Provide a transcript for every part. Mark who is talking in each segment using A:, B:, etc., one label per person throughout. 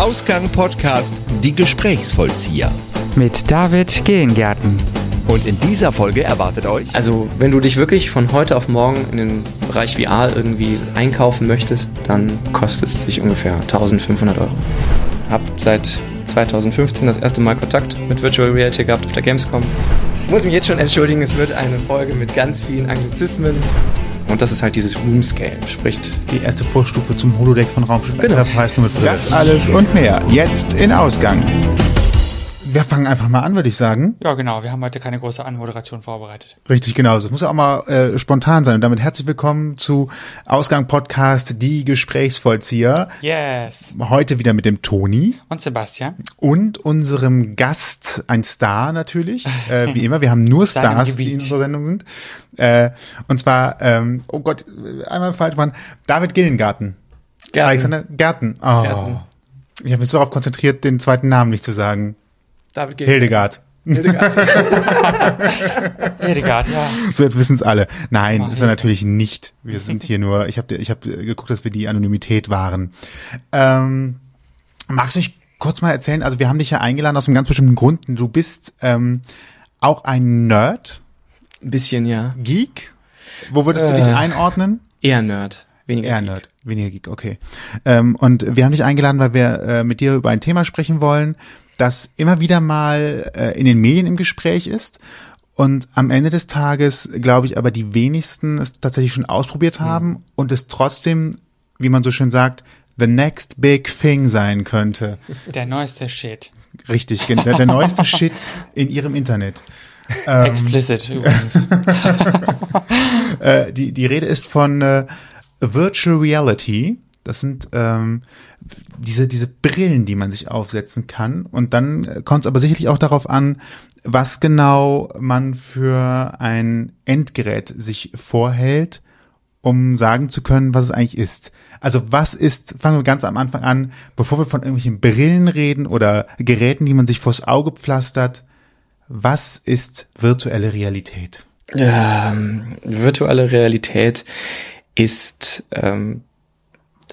A: Ausgang Podcast Die Gesprächsvollzieher.
B: Mit David Gehengärten.
A: Und in dieser Folge erwartet euch.
C: Also, wenn du dich wirklich von heute auf morgen in den Bereich VR irgendwie einkaufen möchtest, dann kostet es sich ungefähr 1500 Euro. Hab seit 2015 das erste Mal Kontakt mit Virtual Reality gehabt auf der Gamescom. Ich muss mich jetzt schon entschuldigen, es wird eine Folge mit ganz vielen Anglizismen. Und das ist halt dieses Room Scale, spricht
D: die erste Vorstufe zum Holodeck von Raumschiff
C: Genau.
D: Enterprise nur mit.
E: Das alles und mehr jetzt in Ausgang.
D: Wir fangen einfach mal an, würde ich sagen.
B: Ja, genau. Wir haben heute keine große Anmoderation vorbereitet.
D: Richtig, genau. Es muss ja auch mal äh, spontan sein. Und damit herzlich willkommen zu Ausgang Podcast Die Gesprächsvollzieher.
B: Yes.
D: Heute wieder mit dem Toni
B: Und Sebastian?
D: und unserem Gast, ein Star natürlich, äh, wie immer. Wir haben nur Stars, die in unserer Sendung sind. Äh, und zwar, ähm, oh Gott, äh, einmal falsch waren, David Gillengarten.
C: Gärten.
D: Alexander Gärten. Oh.
C: Gärten.
D: Ich habe mich so darauf konzentriert, den zweiten Namen nicht zu sagen.
C: David Gehlen.
D: Hildegard.
C: Hildegard.
B: Hildegard, ja.
D: So, jetzt wissen es alle. Nein,
B: Mach
D: ist er natürlich nicht. Wir sind hier nur, ich habe ich hab geguckt, dass wir die Anonymität wahren. Ähm, magst du dich kurz mal erzählen, also wir haben dich ja eingeladen aus einem ganz bestimmten Grund. Du bist ähm, auch ein Nerd,
C: Ein bisschen, ja.
D: Geek. Wo würdest du dich
C: Äh.
D: einordnen?
C: Eher Nerd. Weniger
D: Eher
C: Geek.
D: Nerd, weniger Geek, okay. Ähm, und wir haben dich eingeladen, weil wir äh, mit dir über ein Thema sprechen wollen, das immer wieder mal äh, in den Medien im Gespräch ist. Und am Ende des Tages, glaube ich, aber die wenigsten es tatsächlich schon ausprobiert haben und es trotzdem, wie man so schön sagt, the next big thing sein könnte.
B: Der neueste Shit.
D: Richtig, der, der neueste Shit in ihrem Internet. Ähm.
B: Explicit übrigens.
D: Äh, die, die Rede ist von äh, Virtual Reality. Das sind ähm, diese, diese Brillen, die man sich aufsetzen kann. Und dann kommt es aber sicherlich auch darauf an, was genau man für ein Endgerät sich vorhält, um sagen zu können, was es eigentlich ist. Also was ist, fangen wir ganz am Anfang an, bevor wir von irgendwelchen Brillen reden oder Geräten, die man sich vors Auge pflastert, was ist virtuelle Realität?
C: Ähm, virtuelle Realität ist ähm,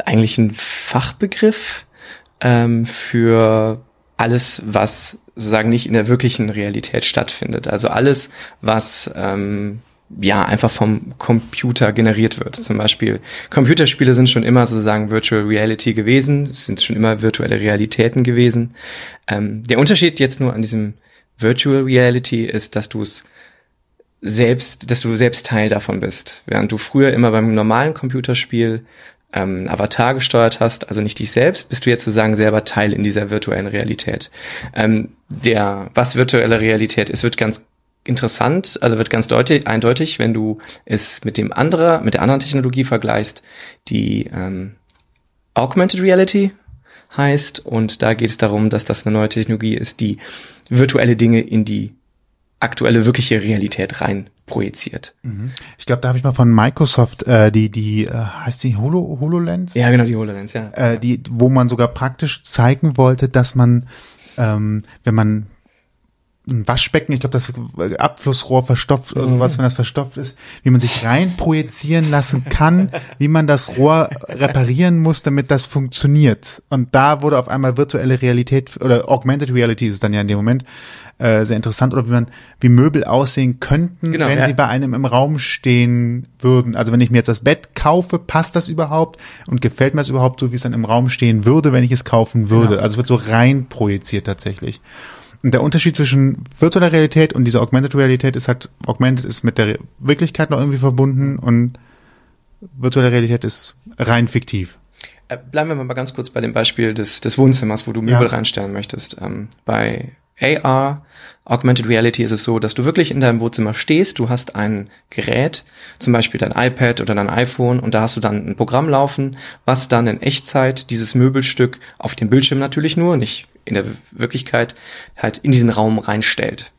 C: eigentlich ein Fachbegriff ähm, für alles, was sozusagen nicht in der wirklichen Realität stattfindet. Also alles, was ähm, ja einfach vom Computer generiert wird. Zum Beispiel Computerspiele sind schon immer sozusagen Virtual Reality gewesen, es sind schon immer virtuelle Realitäten gewesen. Ähm, der Unterschied jetzt nur an diesem Virtual Reality ist, dass du es selbst, dass du selbst Teil davon bist. Während du früher immer beim normalen Computerspiel ähm, Avatar gesteuert hast, also nicht dich selbst, bist du jetzt sozusagen selber Teil in dieser virtuellen Realität. Ähm, der, was virtuelle Realität ist, wird ganz interessant, also wird ganz deutlich, eindeutig, wenn du es mit dem anderer, mit der anderen Technologie vergleichst, die ähm, Augmented Reality heißt und da geht es darum, dass das eine neue Technologie ist, die virtuelle Dinge in die aktuelle wirkliche Realität rein projiziert.
D: Ich glaube, da habe ich mal von Microsoft äh, die die äh, heißt die Holo HoloLens,
C: Ja, genau, die HoloLens, ja.
D: äh, die wo man sogar praktisch zeigen wollte, dass man ähm, wenn man ein Waschbecken, ich glaube, das Abflussrohr verstopft oder sowas, wenn das verstopft ist, wie man sich rein projizieren lassen kann, wie man das Rohr reparieren muss, damit das funktioniert. Und da wurde auf einmal virtuelle Realität oder Augmented Reality ist es dann ja in dem Moment äh, sehr interessant oder wie man wie Möbel aussehen könnten,
C: Genau,
D: wenn
C: ja.
D: sie bei einem im Raum stehen würden. Also wenn ich mir jetzt das Bett kaufe, passt das überhaupt und gefällt mir das überhaupt so, wie es dann im Raum stehen würde, wenn ich es kaufen würde.
C: Genau.
D: Also es wird so rein projiziert tatsächlich. Und der Unterschied zwischen virtueller Realität und dieser Augmented Realität ist halt, Augmented ist mit der Wirklichkeit noch irgendwie verbunden und virtuelle Realität ist rein fiktiv.
C: Äh, Bleiben wir mal ganz kurz bei dem Beispiel des, des Wohnzimmers, wo du Möbel
D: Ja.
C: reinstellen möchtest. Ähm, bei AR, Augmented Reality, ist es so, dass du wirklich in deinem Wohnzimmer stehst, du hast ein Gerät, zum Beispiel dein iPad oder dein iPhone, und da hast du dann ein Programm laufen, was dann in Echtzeit dieses Möbelstück auf dem Bildschirm natürlich nur, nicht in der Wirklichkeit, halt in diesen Raum reinstellt.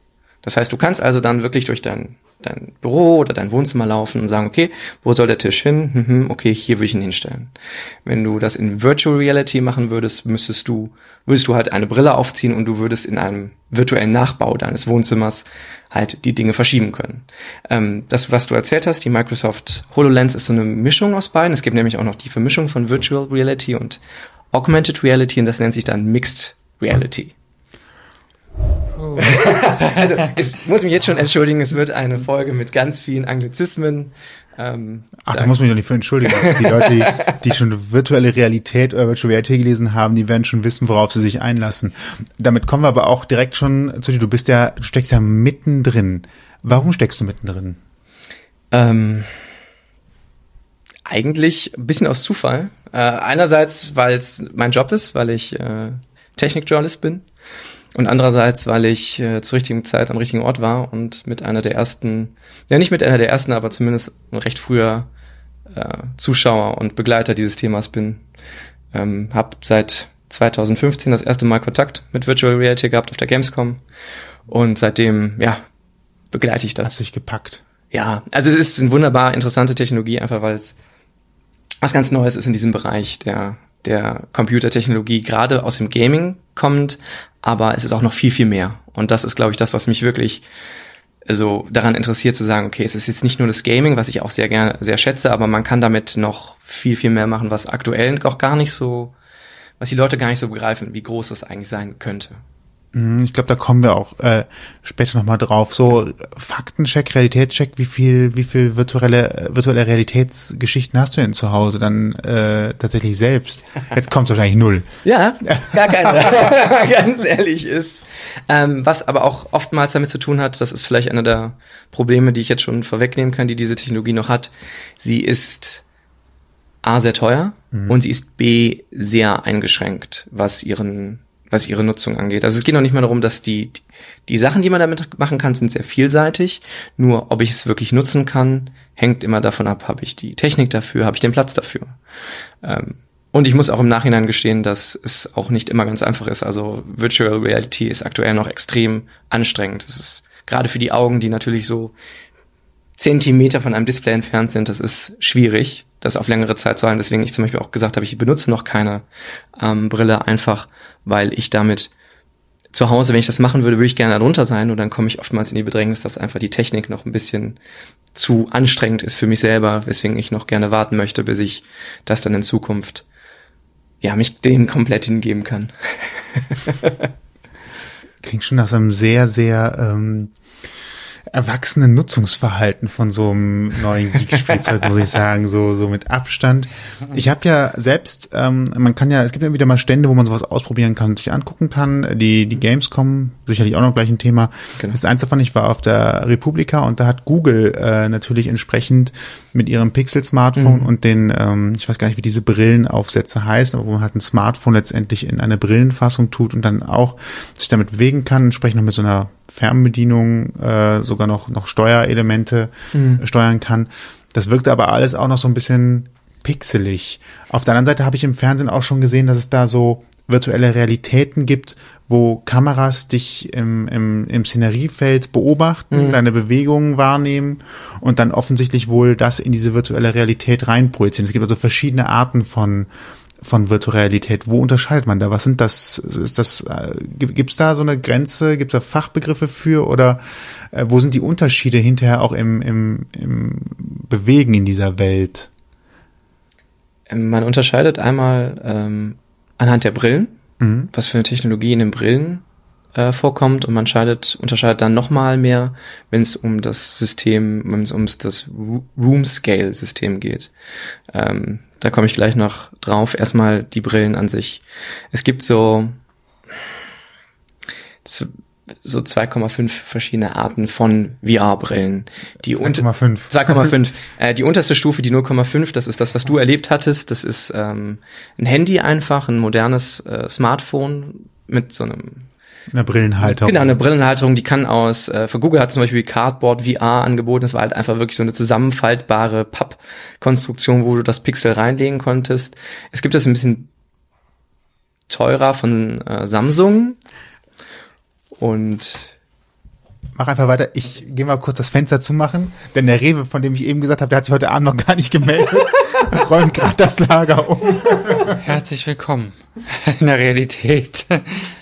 C: Das heißt, du kannst also dann wirklich durch dein, dein Büro oder dein Wohnzimmer laufen und sagen, okay, wo soll der Tisch hin? Mhm, okay, hier würde ich ihn hinstellen. Wenn du das in Virtual Reality machen würdest, müsstest du, würdest du halt eine Brille aufziehen und du würdest in einem virtuellen Nachbau deines Wohnzimmers halt die Dinge verschieben können. Ähm, das, was du erzählt hast, die Microsoft HoloLens ist so eine Mischung aus beiden. Es gibt nämlich auch noch die Vermischung von Virtual Reality und Augmented Reality und das nennt sich dann Mixed Reality. also, ich muss mich jetzt schon entschuldigen, es wird eine Folge mit ganz vielen Anglizismen. Ähm,
D: Ach, da muss man mich doch nicht für entschuldigen. Die Leute, die, die schon virtuelle Realität oder Virtual Reality gelesen haben, die werden schon wissen, worauf sie sich einlassen. Damit kommen wir aber auch direkt schon zu dir. Du bist ja, du steckst ja mittendrin. Warum steckst du mittendrin?
C: Ähm, eigentlich ein bisschen aus Zufall. Äh, einerseits, weil es mein Job ist, weil ich äh, Technikjournalist bin. Und andererseits, weil ich äh, zur richtigen Zeit am richtigen Ort war und mit einer der ersten, ja nicht mit einer der ersten, aber zumindest recht früher äh, Zuschauer und Begleiter dieses Themas bin. Ähm, hab seit 2015 das erste Mal Kontakt mit Virtual Reality gehabt auf der Gamescom und seitdem, ja, begleite ich das.
D: Hat sich gepackt.
C: Ja, also es ist eine wunderbar interessante Technologie, einfach weil es was ganz Neues ist in diesem Bereich der der Computertechnologie, gerade aus dem Gaming kommt, aber es ist auch noch viel, viel mehr. Und das ist, glaube ich, das, was mich wirklich so daran interessiert zu sagen, okay, es ist jetzt nicht nur das Gaming, was ich auch sehr gerne, sehr schätze, aber man kann damit noch viel, viel mehr machen, was aktuell auch gar nicht so, was die Leute gar nicht so begreifen, wie groß das eigentlich sein könnte.
D: Mhm, ich glaube, da kommen wir auch äh, später nochmal drauf. So Faktencheck, Realitätscheck, wie viel, wie viel virtuelle, virtuelle Realitätsgeschichten hast du denn zu Hause dann äh, tatsächlich selbst? Jetzt kommt wahrscheinlich null.
C: Ja, gar keine. Ganz ehrlich ist. Ähm, was aber auch oftmals damit zu tun hat, das ist vielleicht einer der Probleme, die ich jetzt schon vorwegnehmen kann, die diese Technologie noch hat. Sie ist A sehr teuer mhm. und sie ist B sehr eingeschränkt, was ihren was ihre Nutzung angeht. Also es geht noch nicht mal darum, dass die, die Sachen, die man damit machen kann, sind sehr vielseitig. Nur ob ich es wirklich nutzen kann, hängt immer davon ab, habe ich die Technik dafür, habe ich den Platz dafür. Ähm, und ich muss auch im Nachhinein gestehen, dass es auch nicht immer ganz einfach ist. Also Virtual Reality ist aktuell noch extrem anstrengend. Es ist gerade für die Augen, die natürlich so Zentimeter von einem Display entfernt sind, das ist schwierig, das auf längere Zeit zu halten. Deswegen ich zum Beispiel auch gesagt habe, ich benutze noch keine ähm, Brille, einfach weil ich damit zu Hause, wenn ich das machen würde, würde ich gerne darunter sein und dann komme ich oftmals in die Bedrängnis, dass einfach die Technik noch ein bisschen zu anstrengend ist für mich selber, weswegen ich noch gerne warten möchte, bis ich das dann in Zukunft ja mich dem komplett hingeben kann.
D: Klingt schon nach einem sehr, sehr ähm, erwachsenen Nutzungsverhalten von so einem neuen Geek-Spielzeug, muss ich sagen, so, so mit Abstand. Ich habe ja selbst, ähm, man kann ja, es gibt ja wieder mal Stände, wo man sowas ausprobieren kann und sich angucken kann. Die, die Gamescom, sicherlich auch noch gleich ein Thema. Genau. Das eins davon, ich war auf der Republika und da hat Google äh, natürlich entsprechend mit ihrem Pixel-Smartphone mhm. und den, ähm, ich weiß gar nicht, wie diese Brillenaufsätze heißen, aber wo man halt ein Smartphone letztendlich in eine Brillenfassung tut und dann auch sich damit bewegen kann, entsprechend noch mit so einer Fernbedienung äh, sogar noch, noch Steuerelemente mhm. steuern kann. Das wirkte aber alles auch noch so ein bisschen pixelig. Auf der anderen Seite habe ich im Fernsehen auch schon gesehen, dass es da so virtuelle Realitäten gibt, wo Kameras dich im, im, im Szeneriefeld beobachten, mhm. deine Bewegungen wahrnehmen und dann offensichtlich wohl das in diese virtuelle Realität reinprojizieren. Es gibt also verschiedene Arten von von Virtualität? Wo unterscheidet man da? Was sind das? Ist das äh, gibt es da so eine Grenze? Gibt es da Fachbegriffe für oder äh, wo sind die Unterschiede hinterher auch im, im, im Bewegen in dieser Welt?
C: Ähm, man unterscheidet einmal ähm, anhand der Brillen, mhm. was für eine Technologie in den Brillen äh, vorkommt und man scheidet, unterscheidet dann nochmal mehr, wenn es um das System, wenn es um das Room Scale System geht. Ähm, da komme ich gleich noch drauf. Erstmal die Brillen an sich. Es gibt so so 2,5 verschiedene Arten von VR-Brillen.
D: 2,5.
C: 2,5. Äh, die unterste Stufe, die 0,5, das ist das, was du erlebt hattest. Das ist ähm, ein Handy einfach, ein modernes äh, Smartphone mit so einem
D: eine Brillenhalterung.
C: Genau, eine Brillenhalterung, die kann aus, äh, für Google hat zum Beispiel Cardboard VR angeboten. Das war halt einfach wirklich so eine zusammenfaltbare Pappkonstruktion, wo du das Pixel reinlegen konntest. Es gibt das ein bisschen teurer von äh, Samsung. Und
D: Mach einfach weiter. Ich gehe mal kurz das Fenster zumachen, denn der Rewe, von dem ich eben gesagt habe, der hat sich heute Abend noch gar nicht gemeldet. räumt gerade das Lager um.
B: Herzlich willkommen in der Realität.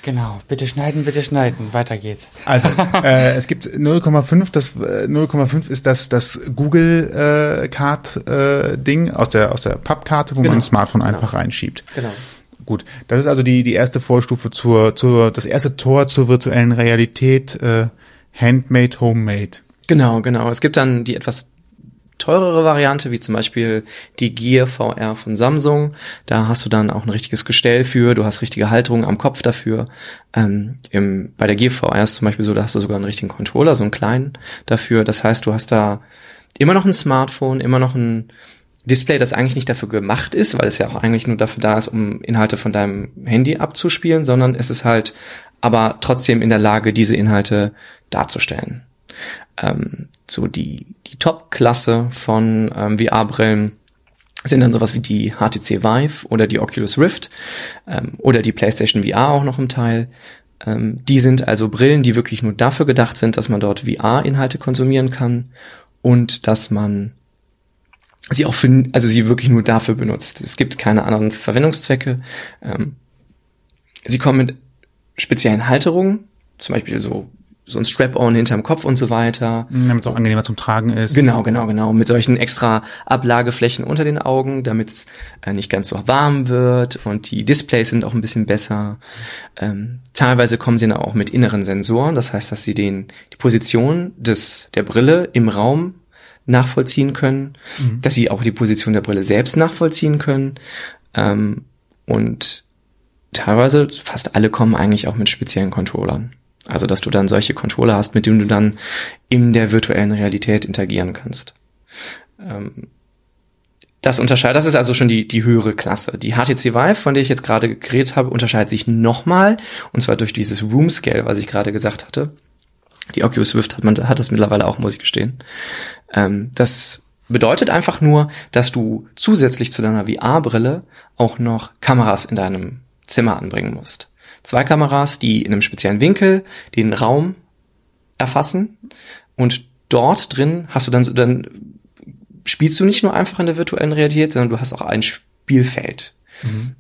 B: Genau. Bitte schneiden, bitte schneiden. Weiter geht's.
D: Also, äh, es gibt 0,5. Das äh, 0,5 ist das, das Google äh, Card äh, Ding aus der, aus der Pappkarte, wo genau. man ein Smartphone genau. einfach reinschiebt.
C: Genau.
D: Gut, das ist also die, die erste Vorstufe zur, zur, das erste Tor zur virtuellen Realität, äh, Handmade, Homemade.
C: Genau, genau. Es gibt dann die etwas teurere Variante, wie zum Beispiel die Gear VR von Samsung. Da hast du dann auch ein richtiges Gestell für, du hast richtige Halterung am Kopf dafür. Ähm, im, bei der Gear VR ist zum Beispiel so, da hast du sogar einen richtigen Controller, so einen kleinen dafür. Das heißt, du hast da immer noch ein Smartphone, immer noch ein Display, das eigentlich nicht dafür gemacht ist, weil es ja auch eigentlich nur dafür da ist, um Inhalte von deinem Handy abzuspielen, sondern es ist halt aber trotzdem in der Lage, diese Inhalte darzustellen. Ähm, so die, die Top-Klasse von ähm, VR-Brillen sind dann sowas wie die HTC Vive oder die Oculus Rift ähm, oder die PlayStation VR auch noch im Teil. Ähm, die sind also Brillen, die wirklich nur dafür gedacht sind, dass man dort VR-Inhalte konsumieren kann und dass man sie auch für, also sie wirklich nur dafür benutzt. Es gibt keine anderen Verwendungszwecke. Ähm, sie kommen mit speziellen Halterungen, zum Beispiel so so ein Strap-on hinterm Kopf und so weiter.
D: Damit es auch angenehmer zum Tragen ist.
C: Genau, genau, genau. Mit solchen extra Ablageflächen unter den Augen, damit es äh, nicht ganz so warm wird und die Displays sind auch ein bisschen besser. Ähm, teilweise kommen sie dann auch mit inneren Sensoren, das heißt, dass sie den die Position des der Brille im Raum nachvollziehen können, mhm. dass sie auch die Position der Brille selbst nachvollziehen können ähm, und teilweise fast alle kommen eigentlich auch mit speziellen Controllern. Also, dass du dann solche Controller hast, mit denen du dann in der virtuellen Realität interagieren kannst. Ähm, das unterscheidet, das ist also schon die, die höhere Klasse. Die HTC Vive, von der ich jetzt gerade geredet habe, unterscheidet sich nochmal, und zwar durch dieses Room Scale, was ich gerade gesagt hatte. Die Oculus Rift hat man, hat das mittlerweile auch, muss ich gestehen. Ähm, das bedeutet einfach nur, dass du zusätzlich zu deiner VR-Brille auch noch Kameras in deinem Zimmer anbringen musst zwei Kameras, die in einem speziellen Winkel den Raum erfassen und dort drin hast du dann, dann spielst du nicht nur einfach in der virtuellen Realität, sondern du hast auch ein Spielfeld.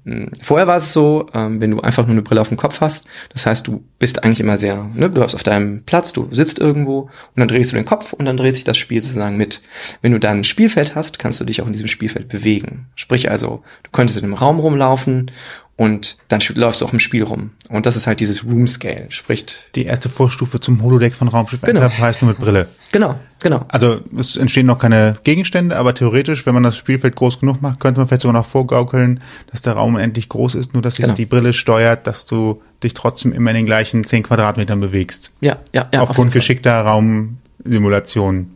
C: Mhm. Vorher war es so, ähm, wenn du einfach nur eine Brille auf dem Kopf hast, das heißt, du bist eigentlich immer sehr, ne, du hast auf deinem Platz, du sitzt irgendwo und dann drehst du den Kopf und dann dreht sich das Spiel sozusagen mit. Wenn du dann ein Spielfeld hast, kannst du dich auch in diesem Spielfeld bewegen. Sprich also, du könntest in einem Raum rumlaufen und dann läufst du auch im Spiel rum. Und das ist halt dieses Room Scale, spricht.
D: Die erste Vorstufe zum Holodeck von Raumschiff genau. Enterprise nur mit Brille.
C: Genau, genau.
D: Also es entstehen noch keine Gegenstände, aber theoretisch, wenn man das Spielfeld groß genug macht, könnte man vielleicht sogar noch vorgaukeln, dass der Raum endlich groß ist, nur dass sich genau. die Brille steuert, dass du dich trotzdem immer in den gleichen 10 Quadratmetern bewegst.
C: Ja, ja, ja.
D: Aufgrund auf geschickter Raumsimulation.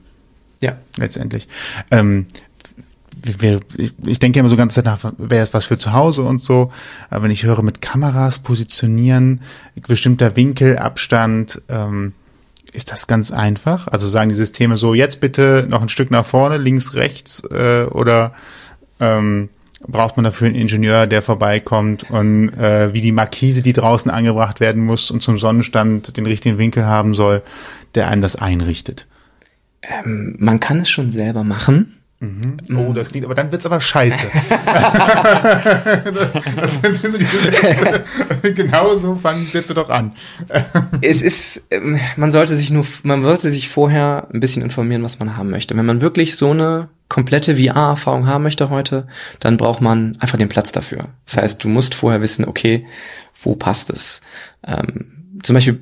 C: Ja.
D: Letztendlich. Ähm, ich, ich denke immer so ganz nach, wäre es was für zu Hause und so. Aber wenn ich höre mit Kameras positionieren, bestimmter Winkel, Abstand, ähm, ist das ganz einfach? Also sagen die Systeme so, jetzt bitte noch ein Stück nach vorne, links, rechts, äh, oder ähm, braucht man dafür einen Ingenieur, der vorbeikommt und äh, wie die Markise, die draußen angebracht werden muss und zum Sonnenstand den richtigen Winkel haben soll, der einen das einrichtet?
C: Ähm, man kann es schon selber machen.
D: Mhm. Oh, das klingt, aber dann wird's aber scheiße. das sind so die Sätze. genau so fangen Sätze doch an.
C: es ist, ähm, man sollte sich nur, man sollte sich vorher ein bisschen informieren, was man haben möchte. Wenn man wirklich so eine komplette VR-Erfahrung haben möchte heute, dann braucht man einfach den Platz dafür. Das heißt, du musst vorher wissen, okay, wo passt es? Ähm, zum Beispiel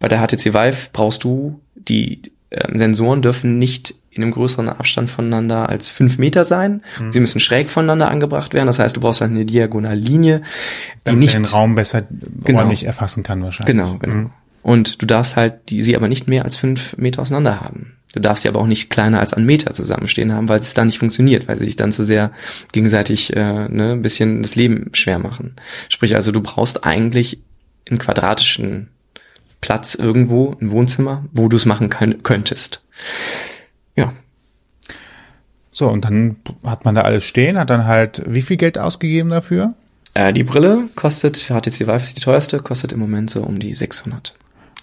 C: bei der HTC Vive brauchst du die ähm, Sensoren dürfen nicht in einem größeren Abstand voneinander als fünf Meter sein. Mhm. Sie müssen schräg voneinander angebracht werden. Das heißt, du brauchst halt eine Diagonallinie, die
D: Damit nicht den Raum besser genau, räumlich erfassen kann wahrscheinlich.
C: Genau, genau. Mhm. Und du darfst halt die sie aber nicht mehr als fünf Meter auseinander haben. Du darfst sie aber auch nicht kleiner als einen Meter zusammenstehen haben, weil es dann nicht funktioniert, weil sie sich dann zu sehr gegenseitig äh, ne, ein bisschen das Leben schwer machen. Sprich also, du brauchst eigentlich in quadratischen Platz irgendwo, ein Wohnzimmer, wo du es machen können, könntest. Ja.
D: So, und dann hat man da alles stehen, hat dann halt wie viel Geld ausgegeben dafür?
C: Äh, die Brille kostet, HTC Vive ist die teuerste, kostet im Moment so um die 600.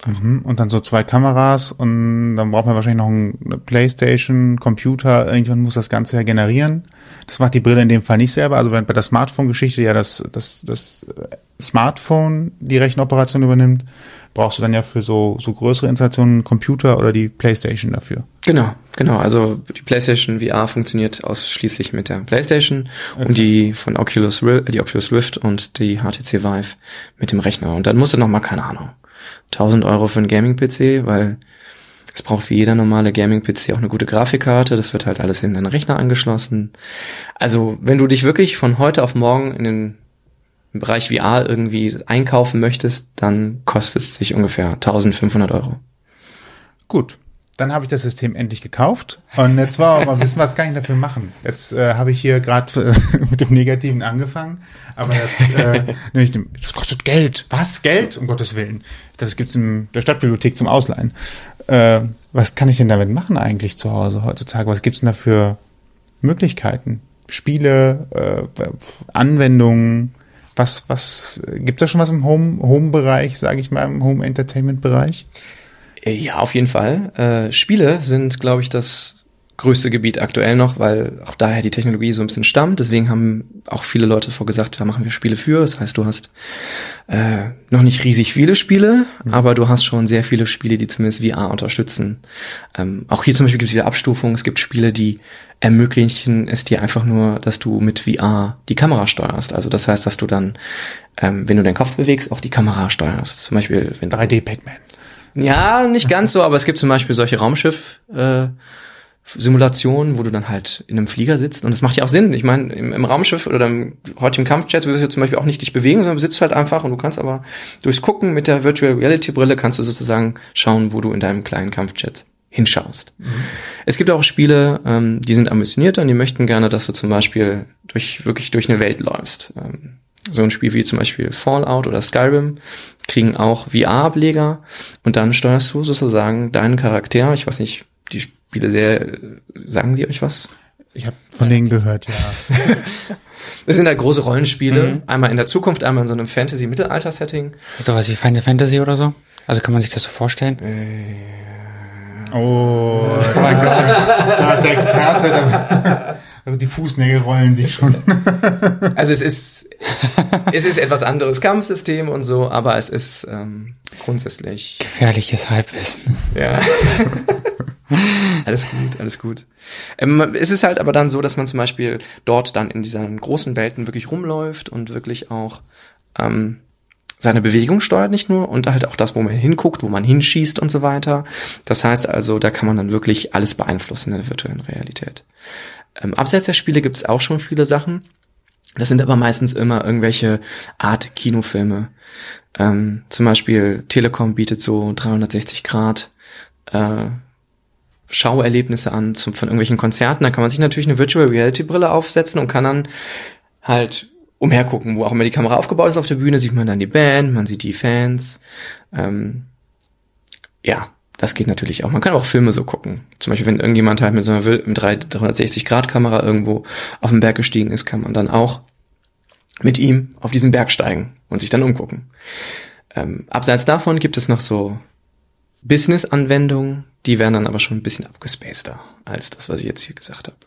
D: Mhm. Und dann so zwei Kameras und dann braucht man wahrscheinlich noch eine Playstation, Computer, irgendwann muss das Ganze ja generieren. Das macht die Brille in dem Fall nicht selber. Also bei der Smartphone-Geschichte ja das, das, das Smartphone die Rechenoperation übernimmt, brauchst du dann ja für so, so größere Installationen einen Computer oder die Playstation dafür.
C: Genau, genau. Also die PlayStation VR funktioniert ausschließlich mit der PlayStation okay. und die von Oculus, die Oculus Rift und die HTC Vive mit dem Rechner. Und dann musst du noch mal, keine Ahnung, 1000 Euro für einen Gaming-PC, weil es braucht wie jeder normale Gaming-PC auch eine gute Grafikkarte. Das wird halt alles in den Rechner angeschlossen. Also wenn du dich wirklich von heute auf morgen in den Bereich VR irgendwie einkaufen möchtest, dann kostet es sich ungefähr 1500 Euro.
D: Gut, dann habe ich das System endlich gekauft und jetzt war aber wissen, was kann ich dafür machen? Jetzt äh, habe ich hier gerade äh, mit dem Negativen angefangen, aber das, äh, nämlich dem, das kostet Geld. Was? Geld? Um Gottes Willen. Das gibt's in der Stadtbibliothek zum Ausleihen. Äh, was kann ich denn damit machen eigentlich zu Hause heutzutage? Was gibt's denn da für Möglichkeiten? Spiele, äh, Anwendungen, was, was, gibt's da schon was im Home, Home-Bereich, sage ich mal, im Home-Entertainment-Bereich?
C: Äh, ja, auf jeden Fall. Äh, Spiele sind, glaube ich, das größte Gebiet aktuell noch, weil auch daher die Technologie so ein bisschen stammt. Deswegen haben auch viele Leute vorgesagt, da machen wir Spiele für. Das heißt, du hast äh, noch nicht riesig viele Spiele, mhm. aber du hast schon sehr viele Spiele, die zumindest VR unterstützen. Ähm, auch hier zum Beispiel gibt es wieder Abstufungen. Es gibt Spiele, die ermöglichen es dir einfach nur, dass du mit VR die Kamera steuerst. Also das heißt, dass du dann, ähm, wenn du deinen Kopf bewegst, auch die Kamera steuerst. Zum Beispiel, wenn
D: 3D Pac-Man.
C: Ja, nicht ganz so, aber es gibt zum Beispiel solche Raumschiff. Äh, Simulationen, wo du dann halt in einem Flieger sitzt. Und das macht ja auch Sinn. Ich meine, im, im Raumschiff oder im heutigen Kampfjet würdest du zum Beispiel auch nicht dich bewegen, sondern du sitzt halt einfach und du kannst aber durchs Gucken mit der Virtual Reality Brille kannst du sozusagen schauen, wo du in deinem kleinen Kampfjet hinschaust. Mhm. Es gibt auch Spiele, ähm, die sind ambitionierter und die möchten gerne, dass du zum Beispiel durch, wirklich durch eine Welt läufst. Ähm, so ein Spiel wie zum Beispiel Fallout oder Skyrim kriegen auch VR-Ableger und dann steuerst du sozusagen deinen Charakter, ich weiß nicht, die Spiele sehr, sagen die euch was?
D: Ich habe von denen gehört, ja.
C: Das sind halt große Rollenspiele, mhm. einmal in der Zukunft, einmal in so einem Fantasy-Mittelalter-Setting.
B: So was wie Final Fantasy oder so? Also kann man sich das so vorstellen?
D: Äh, oh, oh mein Gott, da ist der Experte. Also die Fußnägel rollen sich schon.
C: Also es ist, es ist etwas anderes Kampfsystem und so, aber es ist ähm, grundsätzlich
B: gefährliches Halbwissen.
C: Ja. alles gut, alles gut. Ähm, es ist halt aber dann so, dass man zum Beispiel dort dann in diesen großen Welten wirklich rumläuft und wirklich auch ähm, seine Bewegung steuert nicht nur und halt auch das, wo man hinguckt, wo man hinschießt und so weiter. Das heißt also, da kann man dann wirklich alles beeinflussen in der virtuellen Realität. Ähm, abseits der Spiele gibt es auch schon viele Sachen. Das sind aber meistens immer irgendwelche Art Kinofilme. Ähm, zum Beispiel Telekom bietet so 360 Grad äh, Schauerlebnisse an zum, von irgendwelchen Konzerten. Da kann man sich natürlich eine Virtual Reality Brille aufsetzen und kann dann halt umhergucken, wo auch immer die Kamera aufgebaut ist auf der Bühne, sieht man dann die Band, man sieht die Fans. Ähm, ja, das geht natürlich auch. Man kann auch Filme so gucken. Zum Beispiel, wenn irgendjemand halt mit so einer 360-Grad-Kamera irgendwo auf den Berg gestiegen ist, kann man dann auch mit ihm auf diesen Berg steigen und sich dann umgucken. Ähm, abseits davon gibt es noch so Business-Anwendungen, die werden dann aber schon ein bisschen abgespaceder als das, was ich jetzt hier gesagt habe.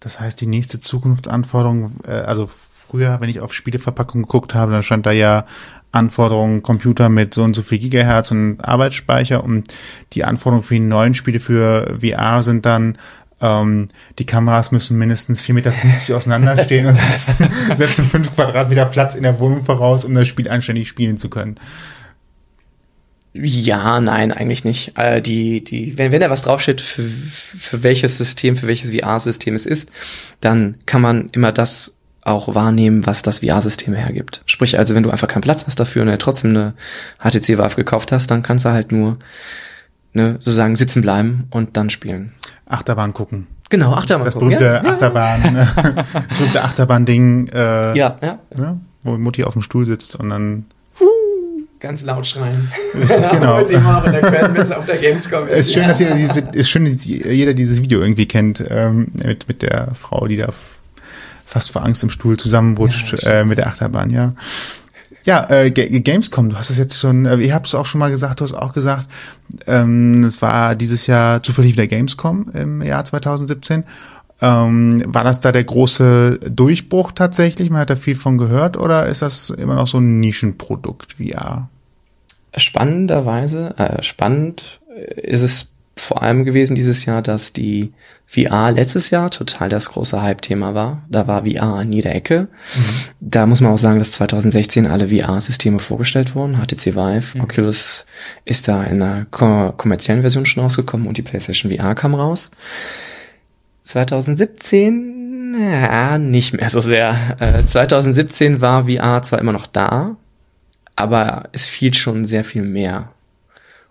D: Das heißt, die nächste Zukunftsanforderung, äh, also früher, wenn ich auf Spieleverpackungen geguckt habe, dann stand da ja Anforderungen Computer mit so und so viel Gigahertz und Arbeitsspeicher und die Anforderungen für die neuen Spiele für VR sind dann ähm, die Kameras müssen mindestens 4,50 Meter auseinanderstehen und setzen, setzen 5 Quadratmeter Platz in der Wohnung voraus, um das Spiel anständig spielen zu können.
C: Ja, nein, eigentlich nicht. Äh, die, die, wenn, wenn da was draufsteht, für, für welches System, für welches VR-System es ist, dann kann man immer das auch wahrnehmen, was das VR-System hergibt. Sprich also, wenn du einfach keinen Platz hast dafür und ja trotzdem eine HTC Vive gekauft hast, dann kannst du halt nur ne, sozusagen sitzen bleiben und dann spielen.
D: Achterbahn gucken.
C: Genau, Achterbahn
D: das gucken. Berühmte ja? Achterbahn, das berühmte Achterbahn-Ding, äh,
C: ja, ja.
D: ja, wo Mutti auf dem Stuhl sitzt und dann
C: ganz laut schreien.
D: Richtig, genau.
C: Wir auf der Gamescom
D: ist. Es ist schön, dass jeder, ist schön, dass jeder dieses Video irgendwie kennt, ähm, mit, mit der Frau, die da fast vor Angst im Stuhl zusammenrutscht ja, äh, mit der Achterbahn, ja. Ja, äh, Gamescom, du hast es jetzt schon, äh, ihr habt es auch schon mal gesagt, du hast auch gesagt, ähm, es war dieses Jahr zufällig wieder Gamescom im Jahr 2017. Ähm, war das da der große Durchbruch tatsächlich? Man hat da viel von gehört oder ist das immer noch so ein Nischenprodukt VR?
C: Spannenderweise, äh, spannend ist es vor allem gewesen dieses Jahr, dass die VR letztes Jahr total das große Hype-Thema war. Da war VR an jeder Ecke. Mhm. Da muss man auch sagen, dass 2016 alle VR-Systeme vorgestellt wurden. HTC Vive, mhm. Oculus ist da in einer kommerziellen Version schon rausgekommen und die PlayStation VR kam raus. 2017, ja, nicht mehr so sehr. Äh, 2017 war VR zwar immer noch da, aber es fiel schon sehr viel mehr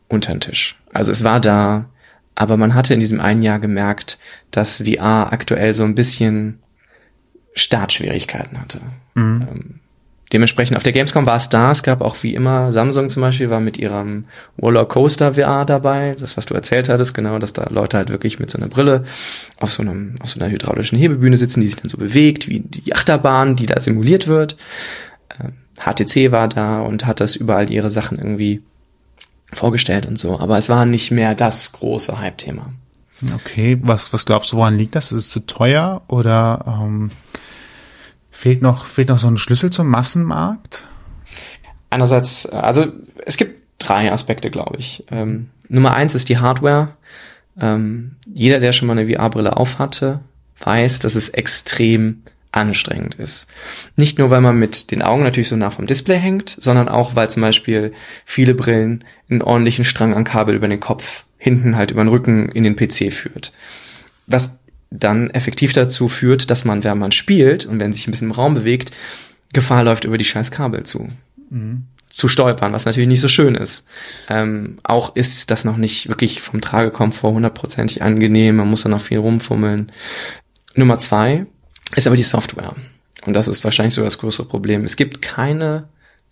C: unter den Tisch. Also es war da, aber man hatte in diesem einen Jahr gemerkt, dass VR aktuell so ein bisschen Startschwierigkeiten hatte. Mhm. Ähm, dementsprechend auf der Gamescom war es da. Es gab auch wie immer, Samsung zum Beispiel war mit ihrem Roller Coaster VR dabei. Das, was du erzählt hattest, genau, dass da Leute halt wirklich mit so einer Brille auf so einem, auf so einer hydraulischen Hebebühne sitzen, die sich dann so bewegt, wie die Achterbahn, die da simuliert wird. HTC ähm, war da und hat das überall ihre Sachen irgendwie vorgestellt und so. Aber es war nicht mehr das große Hype-Thema.
D: Okay, was, was glaubst du, woran liegt das? Ist es zu teuer oder ähm, fehlt, noch, fehlt noch so ein Schlüssel zum Massenmarkt?
C: Einerseits, also es gibt drei Aspekte, glaube ich. Ähm, Nummer eins ist die Hardware. Ähm, jeder, der schon mal eine VR-Brille aufhatte, weiß, dass es extrem anstrengend ist. Nicht nur, weil man mit den Augen natürlich so nah vom Display hängt, sondern auch, weil zum Beispiel viele Brillen einen ordentlichen Strang an Kabel über den Kopf, hinten halt über den Rücken in den PC führt. Was dann effektiv dazu führt, dass man, wenn man spielt und wenn sich ein bisschen im Raum bewegt, Gefahr läuft, über die scheiß Kabel zu. Mhm zu stolpern, was natürlich nicht so schön ist. Ähm, auch ist das noch nicht wirklich vom Tragekomfort hundertprozentig angenehm, man muss da noch viel rumfummeln. Nummer zwei, ist aber die Software. Und das ist wahrscheinlich sogar das größere Problem. Es gibt keine,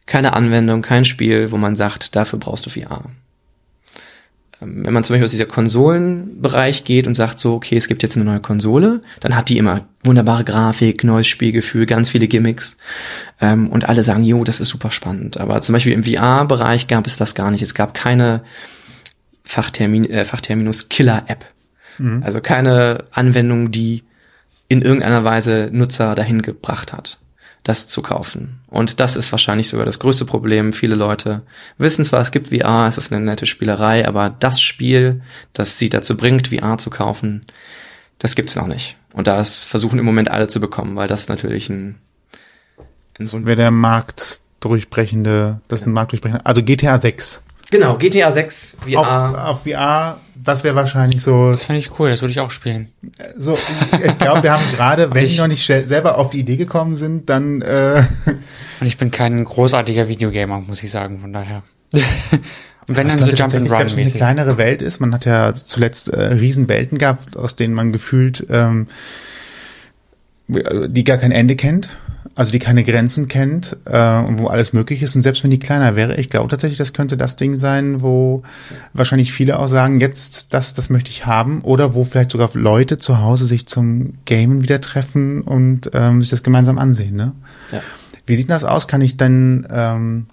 C: keine Anwendung, kein Spiel, wo man sagt, dafür brauchst du VR. Ähm, wenn man zum Beispiel aus dieser Konsolenbereich geht und sagt so, okay, es gibt jetzt eine neue Konsole, dann hat die immer wunderbare Grafik, neues Spielgefühl, ganz viele Gimmicks ähm, und alle sagen, jo, das ist super spannend. Aber zum Beispiel im VR-Bereich gab es das gar nicht. Es gab keine Fachtermin, äh, Fachterminus Killer-App. Mhm. Also keine Anwendung, die in irgendeiner Weise Nutzer dahin gebracht hat, das zu kaufen. Und das ist wahrscheinlich sogar das größte Problem. Viele Leute wissen zwar, es gibt VR, es ist eine nette Spielerei, aber das Spiel, das sie dazu bringt, VR zu kaufen, das gibt's noch nicht. Und das versuchen im Moment alle zu bekommen, weil das natürlich ein,
D: ein so wäre der marktdurchbrechende, das ist ein marktdurchbrechende, also GTA 6.
C: Genau, GTA 6
D: VR. Auf, auf VR, das wäre wahrscheinlich so.
B: Das fände ich cool, das würde ich auch spielen.
D: So, ich glaube, wir haben gerade, wenn ich noch nicht selber auf die Idee gekommen sind, dann. Äh
B: Und ich bin kein großartiger Videogamer, muss ich sagen, von daher.
D: Und wenn das dann so Jump and Run selbst eine kleinere Welt ist, man hat ja zuletzt äh, Riesenwelten gehabt, aus denen man gefühlt ähm, die gar kein Ende kennt also die keine Grenzen kennt äh, und wo alles möglich ist. Und selbst wenn die kleiner wäre, ich glaube tatsächlich, das könnte das Ding sein, wo wahrscheinlich viele auch sagen, jetzt das, das möchte ich haben. Oder wo vielleicht sogar Leute zu Hause sich zum Gamen wieder treffen und ähm, sich das gemeinsam ansehen. Ne? Ja. Wie sieht das aus? Kann ich denn ähm,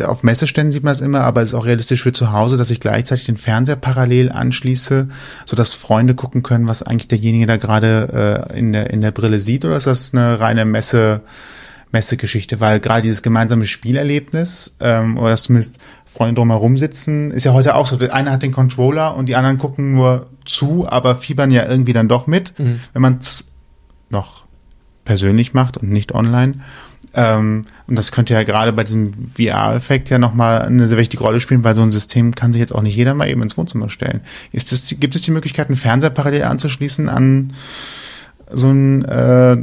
D: auf Messeständen sieht man das immer, aber es ist auch realistisch für zu Hause, dass ich gleichzeitig den Fernseher parallel anschließe, so dass Freunde gucken können, was eigentlich derjenige da gerade äh, in der in der Brille sieht, oder ist das eine reine Messe Messegeschichte? Weil gerade dieses gemeinsame Spielerlebnis ähm, oder dass zumindest Freunde drumherum sitzen, ist ja heute auch so. Der eine hat den Controller und die anderen gucken nur zu, aber fiebern ja irgendwie dann doch mit, mhm. wenn man es noch persönlich macht und nicht online. Ähm, und das könnte ja gerade bei diesem VR-Effekt ja nochmal eine sehr wichtige Rolle spielen, weil so ein System kann sich jetzt auch nicht jeder mal eben ins Wohnzimmer stellen. Ist das, gibt es die Möglichkeit, einen Fernseher parallel anzuschließen an so ein äh,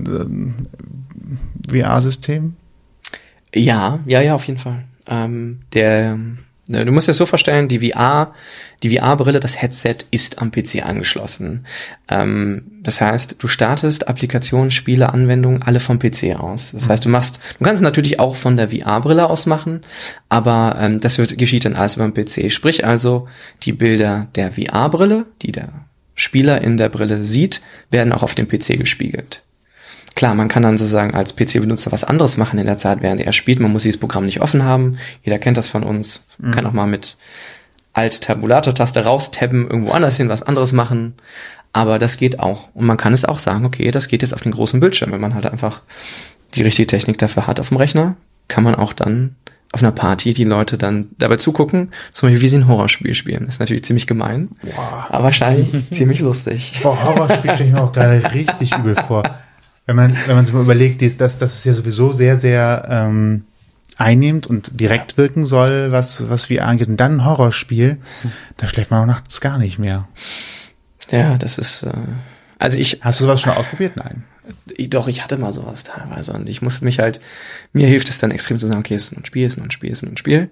D: VR-System?
C: Ja, ja, ja, auf jeden Fall. Ähm, der du musst dir das so vorstellen, die VR, die VR-Brille, das Headset ist am PC angeschlossen. Ähm, das heißt, du startest Applikationen, Spiele, Anwendungen alle vom PC aus. Das mhm. heißt, du machst, du kannst es natürlich auch von der VR-Brille aus machen, aber ähm, das wird, geschieht dann alles über den PC. Sprich also, die Bilder der VR-Brille, die der Spieler in der Brille sieht, werden auch auf dem PC gespiegelt. Klar, man kann dann sozusagen als PC-Benutzer was anderes machen in der Zeit, während er spielt. Man muss dieses Programm nicht offen haben. Jeder kennt das von uns. Man mhm. kann auch mal mit Alt-Tabulator-Taste raustabben, irgendwo anders hin was anderes machen. Aber das geht auch. Und man kann es auch sagen, okay, das geht jetzt auf den großen Bildschirm. Wenn man halt einfach die richtige Technik dafür hat auf dem Rechner, kann man auch dann auf einer Party die Leute dann dabei zugucken, zum Beispiel wie sie ein Horrorspiel spielen. Das ist natürlich ziemlich gemein,
D: Boah.
C: aber wahrscheinlich ziemlich lustig.
D: Boah, Horrorspiel stelle ich mir auch gerade richtig übel vor. Wenn man, wenn man sich mal überlegt, dass das, das ist ja sowieso sehr, sehr ähm, einnehmend und direkt wirken soll, was, was VR angeht. Und dann ein Horrorspiel, da schläft man auch nachts gar nicht mehr.
C: Ja, das ist, äh, also ich,
D: Hast du sowas schon ausprobiert? Nein.
C: ich- doch, ich hatte mal sowas teilweise und ich musste mich halt, mir hilft es dann extrem zu sagen, okay, es ist nur ein Spiel, es ist nur ein Spiel, es ist nur ein Spiel.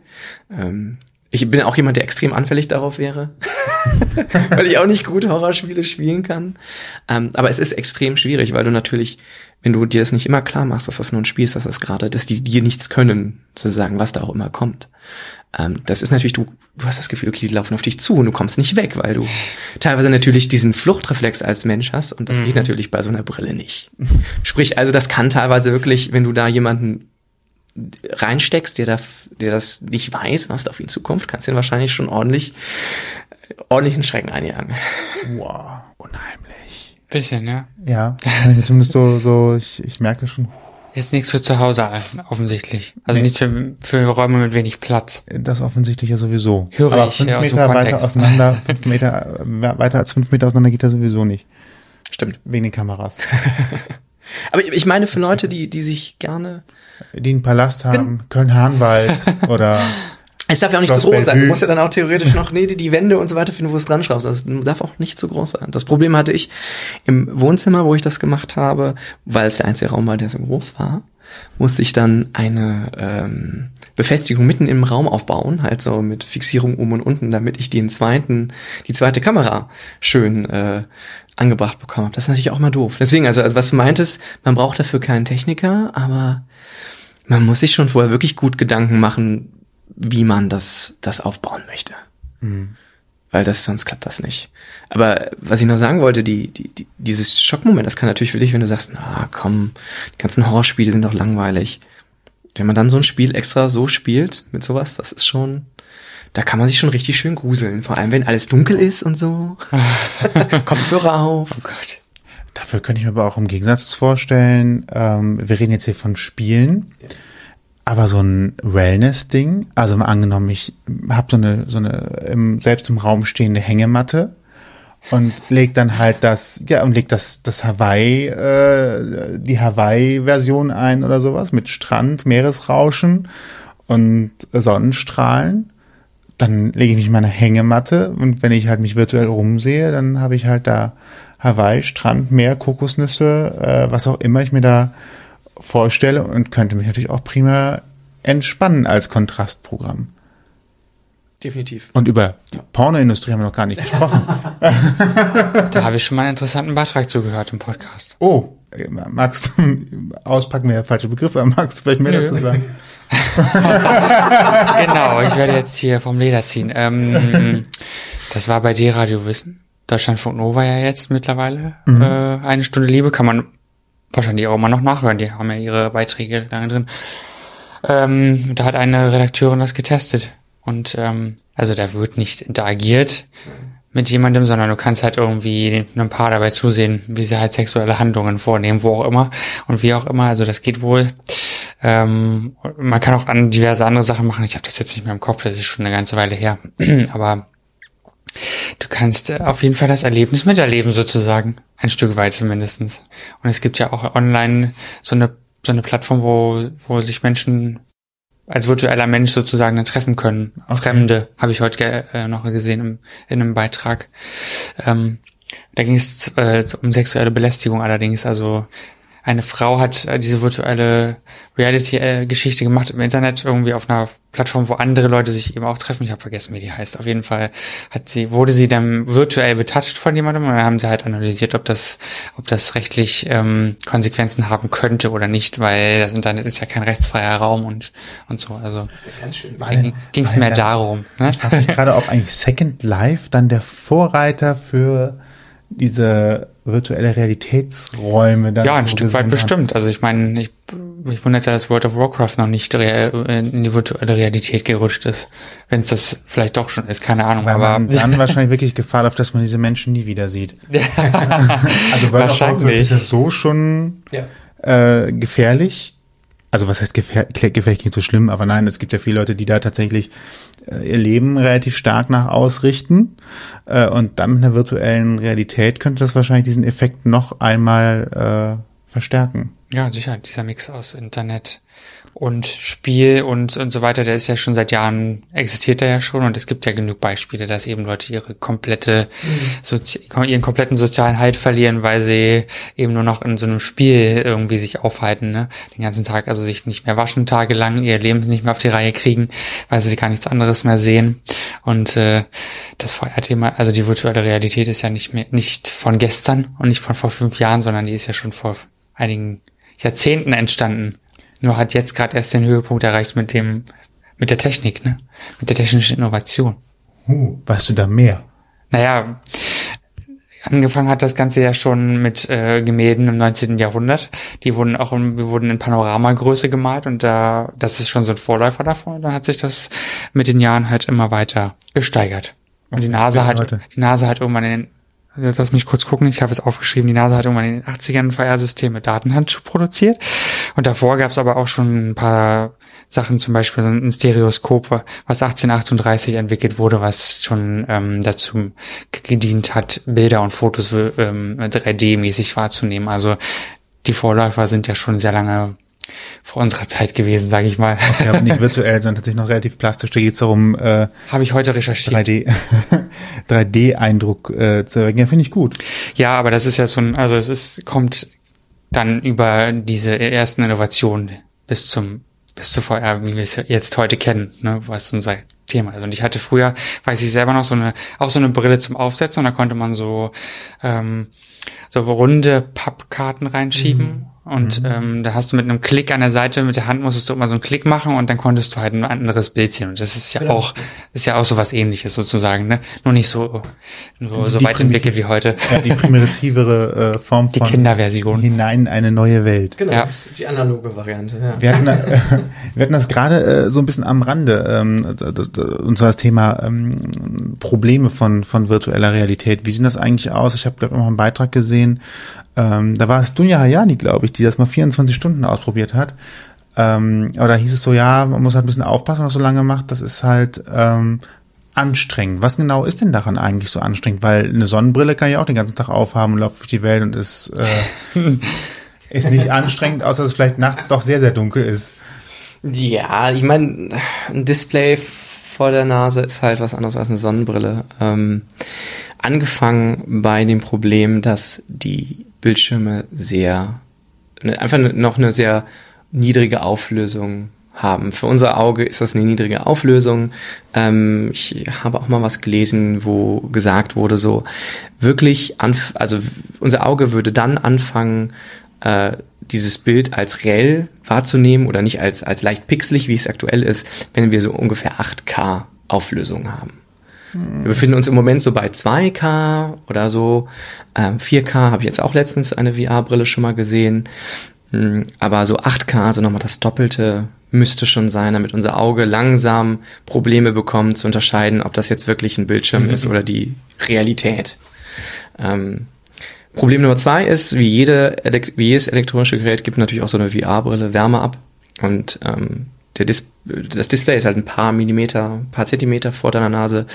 C: Ähm, ich bin auch jemand, der extrem anfällig darauf wäre, weil ich auch nicht gut Horrorspiele spielen kann. Ähm, aber es ist extrem schwierig, weil du natürlich, wenn du dir das nicht immer klar machst, dass das nur ein Spiel ist, dass das gerade, dass die dir nichts können, sozusagen, was da auch immer kommt. Ähm, das ist natürlich, du, du hast das Gefühl, okay, die laufen auf dich zu und du kommst nicht weg, weil du teilweise natürlich diesen Fluchtreflex als Mensch hast und das geht natürlich bei so einer Brille nicht. Sprich, also das kann teilweise wirklich, wenn du da jemanden reinsteckst, der, da, der das nicht weiß, was da auf ihn zukommt, kannst du ihn wahrscheinlich schon ordentlich, ordentlichen Schrecken einjagen.
D: Wow, unheimlich.
B: Bisschen, ja.
D: Ja, kann ich mir zumindest so, so, ich, ich merke schon,
B: Ist nichts für zu Hause offensichtlich. Also
D: Nee.
B: nichts für, für Räume mit wenig Platz.
D: das offensichtlich ja sowieso.
B: Höre
D: Aber
B: ich,
D: fünf
B: aus dem
D: Meter weiter auseinander, fünf Meter, äh, weiter als fünf Meter auseinander geht er sowieso nicht.
C: Stimmt.
D: Wegen den Kameras.
C: Aber ich meine für Leute, die, die sich gerne
D: Die einen Palast haben, Köln-Hahnwald oder
C: Es darf ja auch nicht
D: Schloss
C: zu groß sein. Du musst ja dann auch theoretisch noch nee, die Wände und so weiter finden, wo es dran schraubst. Das darf auch nicht zu groß sein. Das Problem hatte ich im Wohnzimmer, wo ich das gemacht habe, weil es der einzige Raum war, der so groß war, musste ich dann eine ähm, Befestigung mitten im Raum aufbauen, halt so mit Fixierung oben und unten, damit ich den zweiten, die zweite Kamera schön äh, angebracht bekommen habe. Das ist natürlich auch mal doof. Deswegen, also, also was du meintest, man braucht dafür keinen Techniker, aber man muss sich schon vorher wirklich gut Gedanken machen, wie man das, das aufbauen möchte. Weil das, sonst klappt das nicht. Aber was ich noch sagen wollte, die, die, die, dieses Schockmoment, das kann natürlich für dich, wenn du sagst, na komm, die ganzen Horrorspiele sind doch langweilig. Wenn man dann so ein Spiel extra so spielt, mit sowas, das ist schon, da kann man sich schon richtig schön gruseln. Vor allem, wenn alles dunkel ist und so. Kopfhörer auf.
B: Oh Gott.
D: Dafür könnte ich mir aber auch im Gegensatz vorstellen, ähm, wir reden jetzt hier von Spielen, aber so ein Wellness-Ding, also mal angenommen, ich habe so eine, so eine im, selbst im Raum stehende Hängematte und leg dann halt das, ja, und leg das, das Hawaii, äh, die Hawaii-Version ein oder sowas mit Strand, Meeresrauschen und Sonnenstrahlen. Dann lege ich mich in meine Hängematte und wenn ich halt mich virtuell rumsehe, dann habe ich halt da Hawaii, Strand, Meer, Kokosnüsse, äh, was auch immer ich mir da vorstelle und könnte mich natürlich auch prima entspannen als Kontrastprogramm.
C: Definitiv.
D: Und über die Pornoindustrie haben wir noch gar nicht gesprochen.
B: Da habe ich schon mal einen interessanten Beitrag zugehört im Podcast.
D: Oh, äh, magst du, auspacken wir ja falsche Begriffe, magst du vielleicht mehr
B: Nö.
D: dazu sagen?
B: genau, ich werde jetzt hier vom Leder ziehen. Ähm, das war bei D-Radio Wissen. Deutschlandfunk Nova ja jetzt mittlerweile. Äh, eine Stunde Liebe kann man wahrscheinlich auch immer noch nachhören. Die haben ja ihre Beiträge lange drin. Ähm, da hat eine Redakteurin das getestet. Und ähm, also da wird nicht interagiert mit jemandem, sondern du kannst halt irgendwie einem Paar dabei zusehen, wie sie halt sexuelle Handlungen vornehmen, wo auch immer und wie auch immer. Also das geht wohl. Ähm, man kann auch an diverse andere Sachen machen. Ich habe das jetzt nicht mehr im Kopf, das ist schon eine ganze Weile her. Aber du kannst äh, auf jeden Fall das Erlebnis miterleben, sozusagen. Ein Stück weit zumindestens. Und es gibt ja auch online so eine, so eine Plattform, wo, wo sich Menschen als virtueller Mensch sozusagen dann treffen können. Fremde habe ich heute ge äh, noch gesehen im, in einem Beitrag. Ähm, da ging es äh, um sexuelle Belästigung allerdings. Also eine Frau hat äh, diese virtuelle Reality-Geschichte gemacht im Internet, irgendwie auf einer Plattform, wo andere Leute sich eben auch treffen. Ich habe vergessen, wie die heißt. Auf jeden Fall hat sie, wurde sie dann virtuell betatscht von jemandem und dann haben sie halt analysiert, ob das, ob das rechtlich ähm, Konsequenzen haben könnte oder nicht, weil das Internet ist ja kein rechtsfreier Raum und, und so. Also ging es mehr
D: da-
B: darum. Ne?
D: Ich frage mich gerade, ob eigentlich Second Life dann der Vorreiter für diese virtuelle Realitätsräume dann
B: Ja, ein
D: so
B: Stück weit
D: hat.
B: bestimmt. Also ich meine, ich mich wundert ja, dass World of Warcraft noch nicht in die virtuelle Realität gerutscht ist. Wenn es das vielleicht doch schon ist, keine Ahnung.
D: Weil
B: aber
D: man dann wahrscheinlich wirklich Gefahr läuft, dass man diese Menschen nie wieder sieht. also World of Warcraft ist ja so schon
C: Ja.
D: äh, gefährlich. Also was heißt gefähr gefährlich nicht so schlimm, aber nein, es gibt ja viele Leute, die da tatsächlich äh, ihr Leben relativ stark nach ausrichten. Äh, und dann mit einer virtuellen Realität könnte das wahrscheinlich diesen Effekt noch einmal äh, verstärken.
B: Ja, sicher, dieser Mix aus Internet und Spiel und, und so weiter, der ist ja schon seit Jahren, existiert er ja schon und es gibt ja genug Beispiele, dass eben Leute ihre komplette, Sozi ihren kompletten sozialen Halt verlieren, weil sie eben nur noch in so einem Spiel irgendwie sich aufhalten, ne? Den ganzen Tag, also sich nicht mehr waschen tagelang, ihr Leben nicht mehr auf die Reihe kriegen, weil sie gar nichts anderes mehr sehen. Und äh, das VR-Thema, also die virtuelle Realität ist ja nicht mehr nicht von gestern und nicht von vor fünf Jahren, sondern die ist ja schon vor einigen Jahrzehnten entstanden. Nur hat jetzt gerade erst den Höhepunkt erreicht mit dem, mit der Technik, ne? Mit der technischen Innovation.
D: Uh, weißt du da mehr?
B: Naja, angefangen hat das Ganze ja schon mit äh, Gemälden im 19. Jahrhundert. Die wurden auch in, wir wurden in Panoramagröße gemalt und da, das ist schon so ein Vorläufer davon. Und dann hat sich das mit den Jahren halt immer weiter gesteigert. Und die NASA hat,
D: heute.
B: die NASA hat irgendwann in den Lass mich kurz gucken, ich habe es aufgeschrieben, die NASA hat irgendwann in den 80ern ein VR-System mit Datenhandschuh produziert. Und davor gab es aber auch schon ein paar Sachen, zum Beispiel ein Stereoskop, was 1838 entwickelt wurde, was schon ähm, dazu gedient hat, Bilder und Fotos ähm, 3D-mäßig wahrzunehmen. Also die Vorläufer sind ja schon sehr lange vor unserer Zeit gewesen, sage ich mal.
D: Ja, aber nicht virtuell, sondern tatsächlich noch relativ plastisch. Da geht es darum, äh,
B: Habe ich heute recherchiert.
D: 3D, 3D-Eindruck äh, zu erwecken. Ja, finde ich gut.
B: Ja, aber das ist ja so ein, also es ist, kommt dann über diese ersten Innovationen bis zum, bis zu VR, wie wir es jetzt heute kennen, ne, was unser Thema ist. Und ich hatte früher, weiß ich selber noch, so eine, auch so eine Brille zum Aufsetzen und da konnte man so, ähm, so runde Pappkarten reinschieben. Und ähm, da hast du mit einem Klick an der Seite, mit der Hand musstest du immer so einen Klick machen und dann konntest du halt ein anderes Bild sehen. Und das ist ja auch, ist ja auch so was ähnliches sozusagen, ne? Nur nicht so, nur so
D: Die
B: weit entwickelt wie heute.
D: Ja, die primitivere äh, Form
B: Die
D: von
B: Kinderversion.
D: hinein in eine neue Welt.
C: Genau,
B: Ja.
C: die analoge Variante. Ja.
D: Wir hatten, äh, wir hatten das gerade äh, so ein bisschen am Rande, ähm, und zwar das Thema ähm, Probleme von, von virtueller Realität. Wie sieht das eigentlich aus? Ich habe, glaube ich, noch einen Beitrag gesehen. Ähm, da war es Dunja Hayani, glaube ich, die das mal 24 Stunden ausprobiert hat. Ähm, aber da hieß es so, ja, man muss halt ein bisschen aufpassen, was man so lange macht. Das ist halt ähm, anstrengend. Was genau ist denn daran eigentlich so anstrengend? Weil eine Sonnenbrille kann ich auch den ganzen Tag aufhaben und laufe durch die Welt und ist, äh, ist nicht anstrengend, außer dass es vielleicht nachts doch sehr, sehr dunkel ist.
C: Ja, ich meine, ein Display vor der Nase ist halt was anderes als eine Sonnenbrille. Ähm, angefangen bei dem Problem, dass die Bildschirme sehr, ne, einfach ne- noch eine sehr niedrige Auflösung haben. Für unser Auge ist das eine niedrige Auflösung. Ähm, ich habe auch mal was gelesen, wo gesagt wurde, so wirklich, anf also unser Auge würde dann anfangen, äh, dieses Bild als reell wahrzunehmen oder nicht als, als leicht pixelig, wie es aktuell ist, wenn wir so ungefähr 8K Auflösung haben. Wir befinden uns im Moment so bei 2K oder so. Ähm, 4K habe ich jetzt auch letztens eine VR-Brille schon mal gesehen. Mm, Aber so 8K, also nochmal das Doppelte, müsste schon sein, damit unser Auge langsam Probleme bekommt, zu unterscheiden, ob das jetzt wirklich ein Bildschirm ist oder die Realität. Ähm, Problem Nummer zwei ist, wie, jede, wie jedes elektronische Gerät gibt natürlich auch so eine VR-Brille Wärme ab. Und ähm, der Dis das Display ist halt ein paar Millimeter, ein paar Zentimeter vor deiner Nase.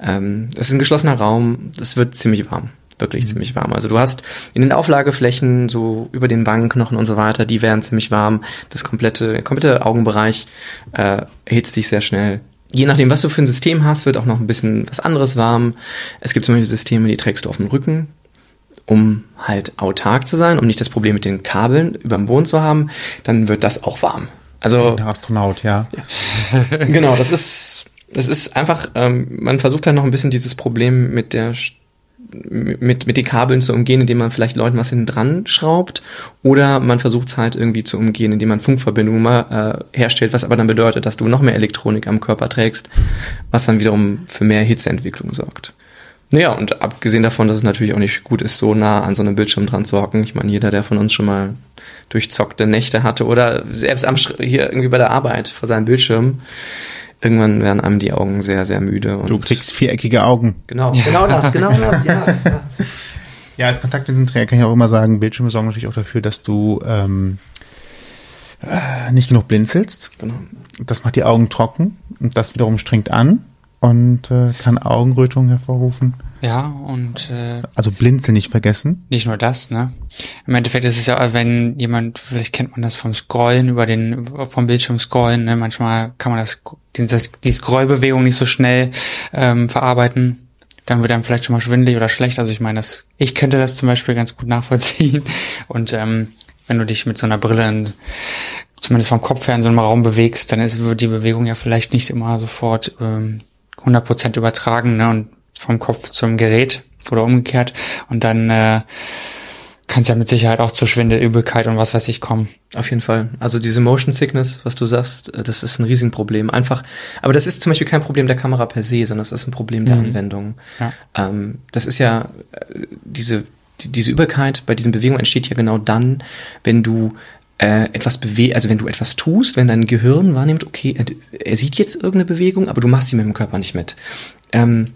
C: Ähm, es ist ein geschlossener Raum, es wird ziemlich warm. Wirklich ziemlich warm. Also du hast in den Auflageflächen, so über den Wangenknochen und so weiter, die werden ziemlich warm. Das komplette, komplette Augenbereich äh, erhitzt sich sehr schnell. Je nachdem, was du für ein System hast, wird auch noch ein bisschen was anderes warm. Es gibt zum Beispiel Systeme, die trägst du auf dem Rücken, um halt autark zu sein, um nicht das Problem mit den Kabeln über dem Boden zu haben, dann wird das auch warm. Also
D: Der Astronaut, ja.
C: genau, das ist das ist einfach, ähm, man versucht halt noch ein bisschen dieses Problem mit der mit, mit den Kabeln zu umgehen, indem man vielleicht Leuten was hinten dran schraubt oder man versucht es halt irgendwie zu umgehen, indem man Funkverbindungen mal äh, herstellt, was aber dann bedeutet, dass du noch mehr Elektronik am Körper trägst, was dann wiederum für mehr Hitzeentwicklung sorgt. Naja, und abgesehen davon, dass es natürlich auch nicht gut ist, so nah an so einem Bildschirm dran zu hocken. Ich meine, jeder, der von uns schon mal durchzockte Nächte hatte oder selbst am hier irgendwie bei der Arbeit vor seinem Bildschirm, irgendwann werden einem die Augen sehr, sehr müde. Und
D: Du kriegst viereckige Augen.
C: genau, genau das, genau das, ja. ja.
D: Ja, als Kontaktlinsenträger kann ich auch immer sagen, Bildschirme sorgen natürlich auch dafür, dass du ähm, äh, nicht genug blinzelst.
C: Genau.
D: Das macht die Augen trocken und das wiederum strengt an und äh, kann Augenrötungen hervorrufen.
B: Ja, und äh,
D: Also Blinzeln nicht vergessen.
B: nicht nur das, ne? Im Endeffekt ist es ja, wenn jemand, vielleicht kennt man das vom Scrollen über den, vom Bildschirm scrollen, ne? Manchmal kann man das, die, das, die Scrollbewegung nicht so schnell ähm, verarbeiten. Dann wird einem vielleicht schon mal schwindelig oder schlecht. Also ich meine, das, ich könnte das zum Beispiel ganz gut nachvollziehen. Und ähm, wenn du dich mit so einer Brille in, zumindest vom Kopf her in so einem Raum bewegst, dann ist wird die Bewegung ja vielleicht nicht immer sofort ähm, 100% übertragen ne? und vom Kopf zum Gerät oder umgekehrt. Und dann äh, kann es ja mit Sicherheit auch zu Schwindel, Übelkeit und was weiß ich kommen.
C: Auf jeden Fall. Also diese Motion Sickness, was du sagst, äh, das ist ein Riesenproblem. Einfach, aber das ist zum Beispiel kein Problem der Kamera per se, sondern das ist ein Problem der
B: Mhm.
C: Anwendung.
B: Ja.
C: Ähm, das ist ja äh, diese die, diese Übelkeit bei diesen Bewegungen entsteht ja genau dann, wenn du äh, etwas bewe also wenn du etwas tust, wenn dein Gehirn wahrnimmt, okay, er, er sieht jetzt irgendeine Bewegung, aber du machst sie mit dem Körper nicht mit. Ähm,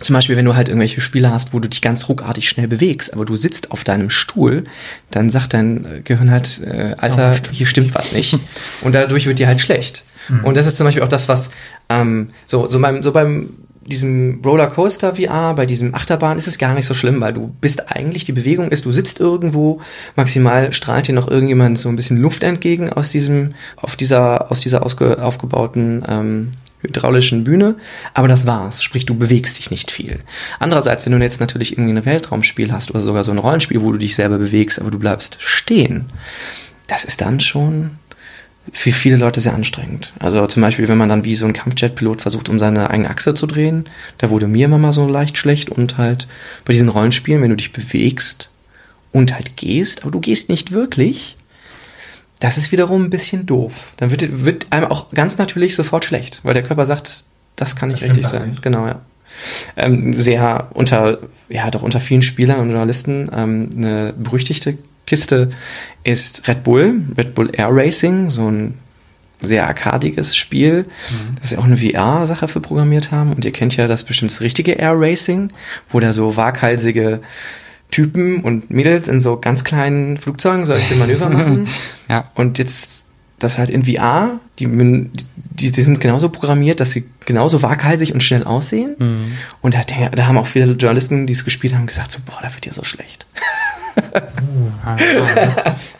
C: zum Beispiel, wenn du halt irgendwelche Spiele hast, wo du dich ganz ruckartig schnell bewegst, aber du sitzt auf deinem Stuhl, dann sagt dein Gehirn halt, äh, Alter, hier stimmt was nicht. Und dadurch wird dir halt schlecht. Und das ist zum Beispiel auch das, was ähm, so, so beim, so beim diesem Rollercoaster VR, bei diesem Achterbahn ist es gar nicht so schlimm, weil du bist eigentlich, die Bewegung ist, du sitzt irgendwo, maximal strahlt dir noch irgendjemand so ein bisschen Luft entgegen aus diesem, auf dieser, aus dieser ausge, aufgebauten ähm, hydraulischen Bühne, aber das war's. Sprich, du bewegst dich nicht viel. Andererseits, wenn du jetzt natürlich irgendwie ein Weltraumspiel hast oder sogar so ein Rollenspiel, wo du dich selber bewegst, aber du bleibst stehen, das ist dann schon für viele Leute sehr anstrengend. Also zum Beispiel, wenn man dann wie so ein Kampfjet-Pilot versucht, um seine eigene Achse zu drehen, da wurde mir immer mal so leicht schlecht und halt bei diesen Rollenspielen, wenn du dich bewegst und halt gehst, aber du gehst nicht wirklich, das ist wiederum ein bisschen doof. Dann wird, wird einem auch ganz natürlich sofort schlecht, weil der Körper sagt, das kann nicht
D: stimmt
C: richtig sein.
D: nicht.
C: Genau, ja. Ähm, sehr unter, ja, doch unter vielen Spielern und Journalisten ähm, eine berüchtigte Kiste ist Red Bull, Red Bull Air Racing, so ein sehr arkadiges Spiel, das sie auch eine VR-Sache für programmiert haben. Und ihr kennt ja das bestimmt das richtige Air Racing, wo da so waghalsige Typen und Mädels in so ganz kleinen Flugzeugen solche Manöver machen.
B: Ja.
C: Und jetzt das halt in VR, die, die, die sind genauso programmiert, dass sie genauso waghalsig und schnell aussehen.
B: Mhm.
C: Und da, da haben auch viele Journalisten, die es gespielt haben, gesagt so, boah, da wird ja so schlecht.
B: Ah,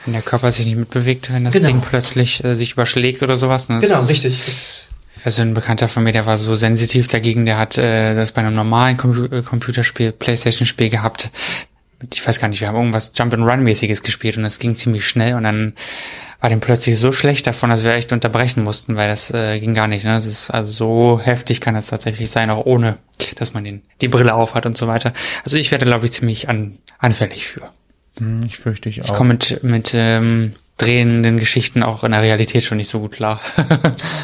B: wenn der Körper sich nicht mitbewegt, wenn das
C: Genau.
B: Ding plötzlich äh, sich überschlägt oder sowas. Ne? Ist-
C: richtig. Das,
B: Also ein Bekannter von mir, der war so sensitiv dagegen, der hat äh, das bei einem normalen Com äh, Computerspiel, Playstation-Spiel gehabt. Ich weiß gar nicht, wir haben irgendwas Jump-and-Run-mäßiges gespielt und das ging ziemlich schnell und dann war dem plötzlich so schlecht davon, dass wir echt unterbrechen mussten, weil das äh, ging gar nicht. Ne? Das ist also so heftig kann das tatsächlich sein, auch ohne, dass man den, die Brille aufhat und so weiter. Also ich werde, glaube ich, ziemlich an, anfällig für.
D: Hm, ich fürchte ich auch.
B: Ich komme mit, mit ähm, drehenden Geschichten auch in der Realität schon nicht so gut klar.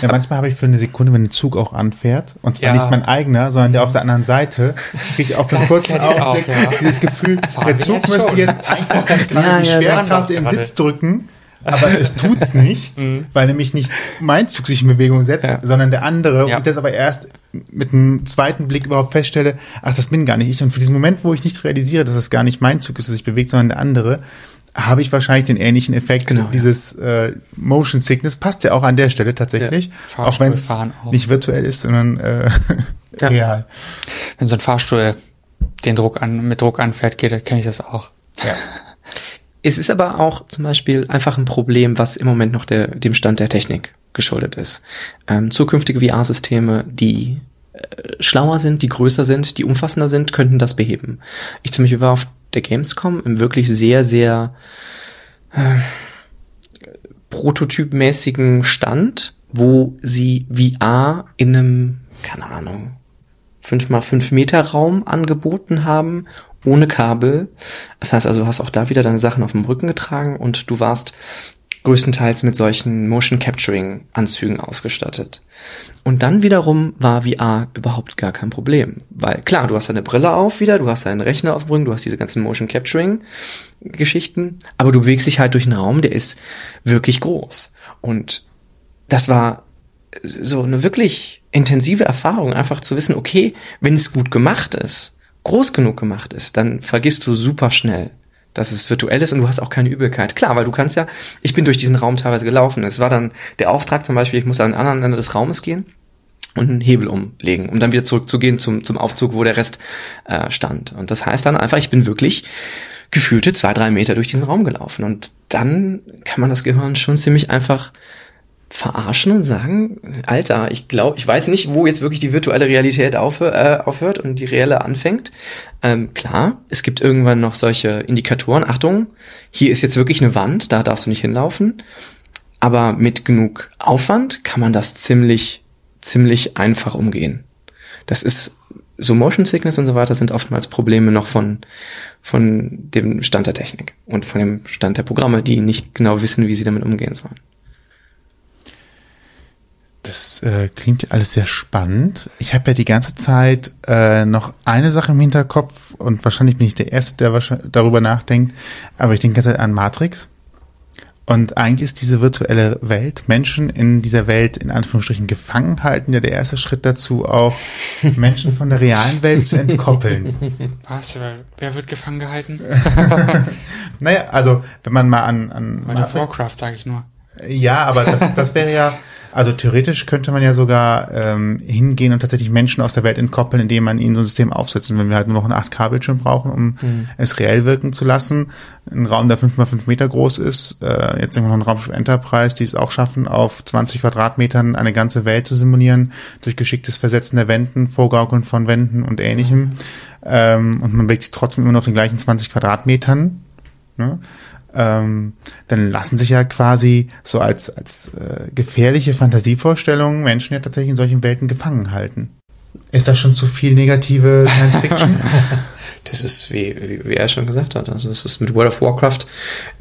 D: Ja, manchmal habe ich für eine Sekunde, wenn ein Zug auch anfährt, und zwar
B: Ja.
D: nicht mein eigener, sondern der auf der anderen Seite, kriege ich auf einen kurzen
B: auch,
D: Augenblick
B: ja.
D: dieses Gefühl, der Zug müsste jetzt eigentlich gerade die Schwerkraft
B: ja.
D: im. Sitz drücken, aber es tut's nicht, weil nämlich nicht mein Zug sich in Bewegung setzt,
C: Ja.
D: sondern der andere
B: Ja.
D: und das aber erst mit einem zweiten Blick überhaupt feststelle, ach, das bin gar nicht ich. Und für diesen Moment, wo ich nicht realisiere, dass es gar nicht mein Zug ist, der sich bewegt, sondern der andere, habe ich wahrscheinlich den ähnlichen Effekt.
C: Genau, ja.
D: Dieses äh, Motion Sickness passt ja auch an der Stelle tatsächlich,
B: Ja.
D: auch wenn es nicht virtuell ist, sondern äh,
C: Ja.
D: real.
B: Wenn so ein Fahrstuhl den Druck an, mit Druck anfährt, geht, kenne ich das auch.
D: Ja.
C: Es ist aber auch zum Beispiel einfach ein Problem, was im Moment noch der, dem Stand der Technik geschuldet ist. Ähm, zukünftige VR-Systeme, die äh, schlauer sind, die größer sind, die umfassender sind, könnten das beheben. Ich zum Beispiel war auf der Gamescom im wirklich sehr, sehr äh, prototypmäßigen Stand, wo sie VR in einem, keine Ahnung, 5 mal 5 Meter Raum angeboten haben, ohne Kabel. Das heißt also, du hast auch da wieder deine Sachen auf dem Rücken getragen und du warst größtenteils mit solchen Motion Capturing Anzügen ausgestattet. Und dann wiederum war VR überhaupt gar kein Problem, weil klar, du hast deine Brille auf wieder, du hast deinen Rechner aufbringen, du hast diese ganzen Motion Capturing Geschichten, aber du bewegst dich halt durch einen Raum, der ist wirklich groß. Und das war so eine wirklich intensive Erfahrung, einfach zu wissen, okay, wenn es gut gemacht ist, groß genug gemacht ist, dann vergisst du super schnell, dass es virtuell ist und du hast auch keine Übelkeit. Klar, weil du kannst ja, ich bin durch diesen Raum teilweise gelaufen. Es war dann der Auftrag zum Beispiel, ich muss an den anderen Ende des Raumes gehen und einen Hebel umlegen, um dann wieder zurückzugehen zum, zum Aufzug, wo der Rest äh, stand. Und das heißt dann einfach, ich bin wirklich gefühlte zwei, drei Meter durch diesen Raum gelaufen. Und dann kann man das Gehirn schon ziemlich einfach verarschen und sagen, Alter, ich glaube, ich weiß nicht, wo jetzt wirklich die virtuelle Realität aufhör, äh, aufhört und die reelle anfängt. Ähm, klar, es gibt irgendwann noch solche Indikatoren. Achtung, hier ist jetzt wirklich eine Wand, da darfst du nicht hinlaufen. Aber mit genug Aufwand kann man das ziemlich, ziemlich einfach umgehen. Das ist so Motion Sickness und so weiter sind oftmals Probleme noch von, von dem Stand der Technik und von dem Stand der Programme, die nicht genau wissen, wie sie damit umgehen sollen.
D: Das äh, klingt alles sehr spannend. Ich habe ja die ganze Zeit äh, noch eine Sache im Hinterkopf und wahrscheinlich bin ich der Erste, der wahrscheinlich darüber nachdenkt, aber ich denke die ganze Zeit an Matrix. Und eigentlich ist diese virtuelle Welt, Menschen in dieser Welt in Anführungsstrichen gefangen halten, ja der erste Schritt dazu, auch Menschen von der realen Welt zu entkoppeln.
B: Was? Wer, wird gefangen gehalten?
D: naja, also wenn man mal an, an
B: Warcraft, sage ich nur.
D: Ja, aber das, das wäre ja, also theoretisch könnte man ja sogar ähm, hingehen und tatsächlich Menschen aus der Welt entkoppeln, indem man ihnen so ein System aufsetzt. Und wenn wir halt nur noch einen 8K-Bildschirm brauchen, um mhm. es reell wirken zu lassen, ein Raum, der 5x5 Meter groß ist, äh, jetzt noch ein Raumschiff Enterprise, die es auch schaffen, auf 20 Quadratmetern eine ganze Welt zu simulieren, durch geschicktes Versetzen der Wänden, Vorgaukeln von Wänden und ähnlichem. Mhm. Ähm, und man bewegt sich trotzdem immer noch auf den gleichen 20 Quadratmetern. Ne? Ähm, dann lassen sich ja quasi so als, als äh, gefährliche Fantasievorstellungen Menschen ja tatsächlich in solchen Welten gefangen halten. Ist das schon zu viel negative Science Fiction?
C: das ist, wie, wie, wie er schon gesagt hat, also es ist mit World of Warcraft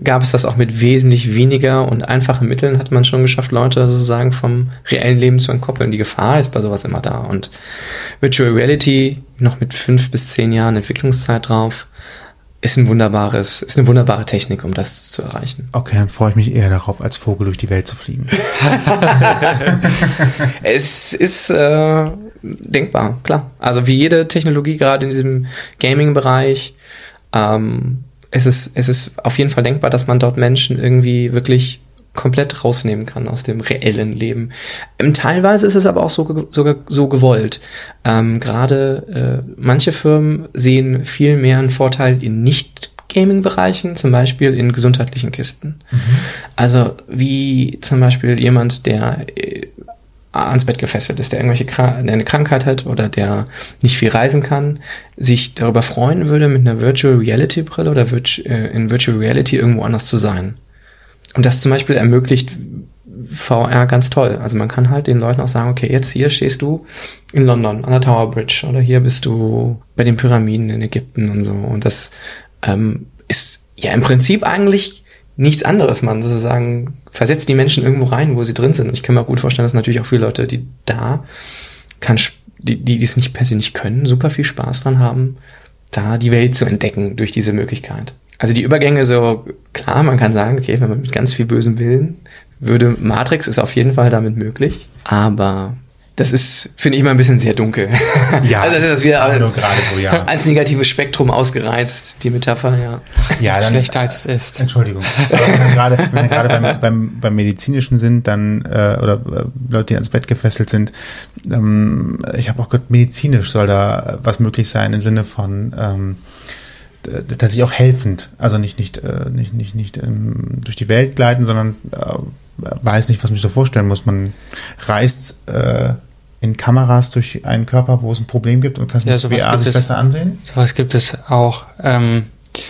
C: gab es das auch mit wesentlich weniger und einfachen Mitteln hat man schon geschafft, Leute sozusagen vom reellen Leben zu entkoppeln. Die Gefahr ist bei sowas immer da und Virtual Reality noch mit fünf bis zehn Jahren Entwicklungszeit drauf ist ein wunderbares, ist eine wunderbare Technik, um das zu erreichen.
D: Okay, dann freue ich mich eher darauf, als Vogel durch die Welt zu fliegen.
C: es ist äh, denkbar, klar. Also wie jede Technologie, gerade in diesem Gaming-Bereich, ähm, es ist, es ist auf jeden Fall denkbar, dass man dort Menschen irgendwie wirklich komplett rausnehmen kann aus dem reellen Leben. Ähm, teilweise ist es aber auch so, sogar so gewollt. Ähm, Gerade äh, manche Firmen sehen viel mehr einen Vorteil in nicht Gaming-Bereichen, zum Beispiel in gesundheitlichen Kisten. Mhm. Also wie zum Beispiel jemand, der äh, ans Bett gefesselt ist, der irgendwelche Kr der eine Krankheit hat oder der nicht viel reisen kann, sich darüber freuen würde, mit einer Virtual Reality Brille oder Virtu äh, in Virtual Reality irgendwo anders zu sein. Und das zum Beispiel ermöglicht VR ganz toll. Also man kann halt den Leuten auch sagen, okay, jetzt hier stehst du in London an der Tower Bridge oder hier bist du bei den Pyramiden in Ägypten und so. Und das ähm, ist ja im Prinzip eigentlich nichts anderes. Man sozusagen versetzt die Menschen irgendwo rein, wo sie drin sind. Und ich kann mir gut vorstellen, dass natürlich auch viele Leute, die da kann, die, die es nicht persönlich können, super viel Spaß dran haben, da die Welt zu entdecken durch diese Möglichkeit. Also die Übergänge so, klar, man kann sagen, okay, wenn man mit ganz viel bösem Willen würde, Matrix ist auf jeden Fall damit möglich, aber das ist, finde ich mal ein bisschen sehr dunkel.
D: Ja, also das ist wieder nur gerade so, ja.
C: Als negatives Spektrum ausgereizt, die Metapher, ja.
B: Ach, ja, dann, schlechter als es ist.
D: Entschuldigung. wenn wir gerade, wenn wir gerade beim, beim, beim Medizinischen sind, dann, äh, oder äh, Leute, die ans Bett gefesselt sind, ähm, ich habe auch gehört, medizinisch soll da was möglich sein im Sinne von, ähm, äh, tatsächlich auch helfend, also nicht nicht äh, nicht nicht nicht ähm, durch die Welt gleiten, sondern äh, weiß nicht, was man sich so vorstellen muss. Man reist äh, in Kameras durch einen Körper, wo es ein Problem gibt und kann
B: ja,
D: mit VR sich
B: es,
D: besser ansehen.
B: Sowas gibt es auch. Ähm,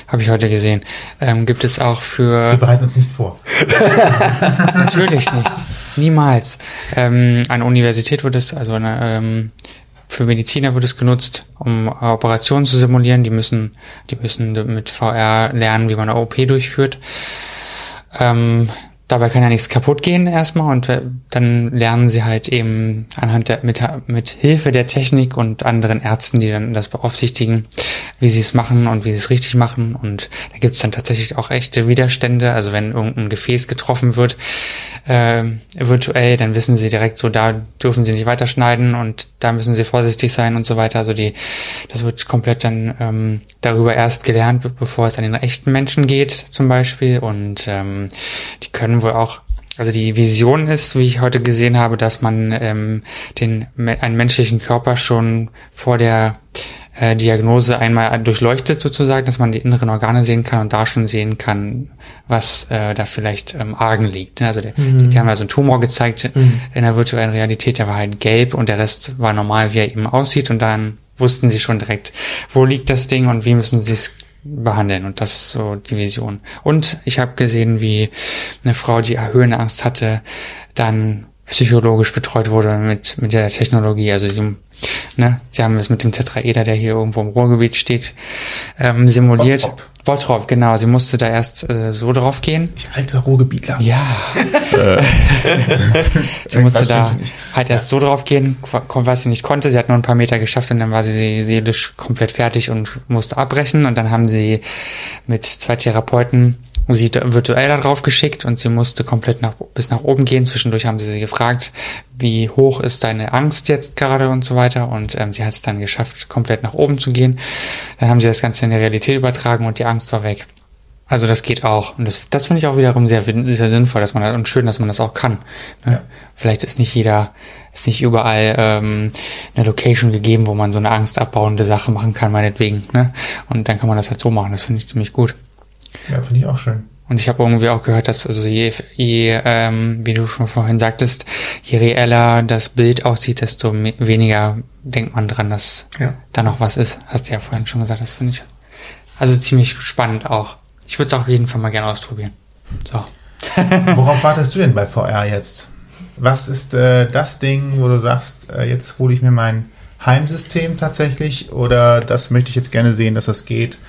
B: habe ich heute gesehen. Ähm, gibt es auch für.
D: Wir bereiten uns nicht vor.
B: Natürlich nicht. Niemals. Ähm, an der Universität wird es, also eine, ähm, für Mediziner wird es genutzt, um Operationen zu simulieren. Die müssen, die müssen mit VR lernen, wie man eine OP durchführt. Ähm, dabei kann ja nichts kaputt gehen erstmal und äh, dann lernen sie halt eben anhand der, mit, mit Hilfe der Technik und anderen Ärzten, die dann das beaufsichtigen, wie sie es machen und wie sie es richtig machen. Und da gibt es dann tatsächlich auch echte Widerstände, also wenn irgendein Gefäß getroffen wird, äh, virtuell, dann wissen sie direkt so, da dürfen sie nicht weiterschneiden und da müssen sie vorsichtig sein und so weiter, also die, das wird komplett dann ähm, darüber erst gelernt, bevor es an den echten Menschen geht zum Beispiel. Und ähm, die können wohl auch also die Vision ist, wie ich heute gesehen habe, dass man ähm, den einen menschlichen Körper schon vor der äh, Diagnose einmal durchleuchtet sozusagen, dass man die inneren Organe sehen kann und da schon sehen kann, was äh, da vielleicht ähm, argen liegt. Also der, mhm. die, die, haben also einen Tumor gezeigt mhm. in der virtuellen Realität, der war halt gelb und der Rest war normal, wie er eben aussieht und dann wussten sie schon direkt, wo liegt das Ding und wie müssen sie es behandeln. Und das ist so die Vision. Und ich habe gesehen, wie eine Frau, die Höhenangst hatte, dann psychologisch betreut wurde mit, mit der Technologie. Also sie, ne, sie haben es mit dem Tetraeder, der hier irgendwo im Ruhrgebiet steht, ähm, simuliert. Bottrop. Bottrop, genau. Sie musste da erst äh, so drauf gehen.
D: Ich alter Ruhrgebietler.
B: Ja. sie musste da halt erst so drauf gehen, was sie nicht konnte. Sie hat nur ein paar Meter geschafft und dann war sie seelisch komplett fertig und musste abbrechen. Und dann haben sie mit zwei Therapeuten sie virtuell da drauf geschickt und sie musste komplett nach, bis nach oben gehen. Zwischendurch haben sie sie gefragt, wie hoch ist deine Angst jetzt gerade und so weiter. Und ähm, sie hat es dann geschafft, komplett nach oben zu gehen. Dann haben sie das Ganze in die Realität übertragen und die Angst war weg. Also das geht auch. Und das, das finde ich auch wiederum sehr, sehr sinnvoll, dass man das, und schön, dass man das auch kann. Ne? Ja. Vielleicht ist nicht jeder, ist nicht überall ähm, eine Location gegeben, wo man so eine angstabbauende Sache machen kann, meinetwegen. Ne? Und dann kann man das halt so machen. Das finde ich ziemlich gut.
D: Ja, finde ich auch schön.
B: Und ich habe irgendwie auch gehört, dass also je, je ähm, wie du schon vorhin sagtest, je reeller das Bild aussieht, desto weniger denkt man dran, dass ja. da noch was ist. Hast du ja vorhin schon gesagt, das finde ich also ziemlich spannend auch. Ich würde es auch auf jeden Fall mal gerne ausprobieren. So.
D: Worauf wartest du denn bei VR jetzt? Was ist äh, das Ding, wo du sagst, äh, jetzt hole ich mir mein Heimsystem tatsächlich oder das möchte ich jetzt gerne sehen, dass das geht?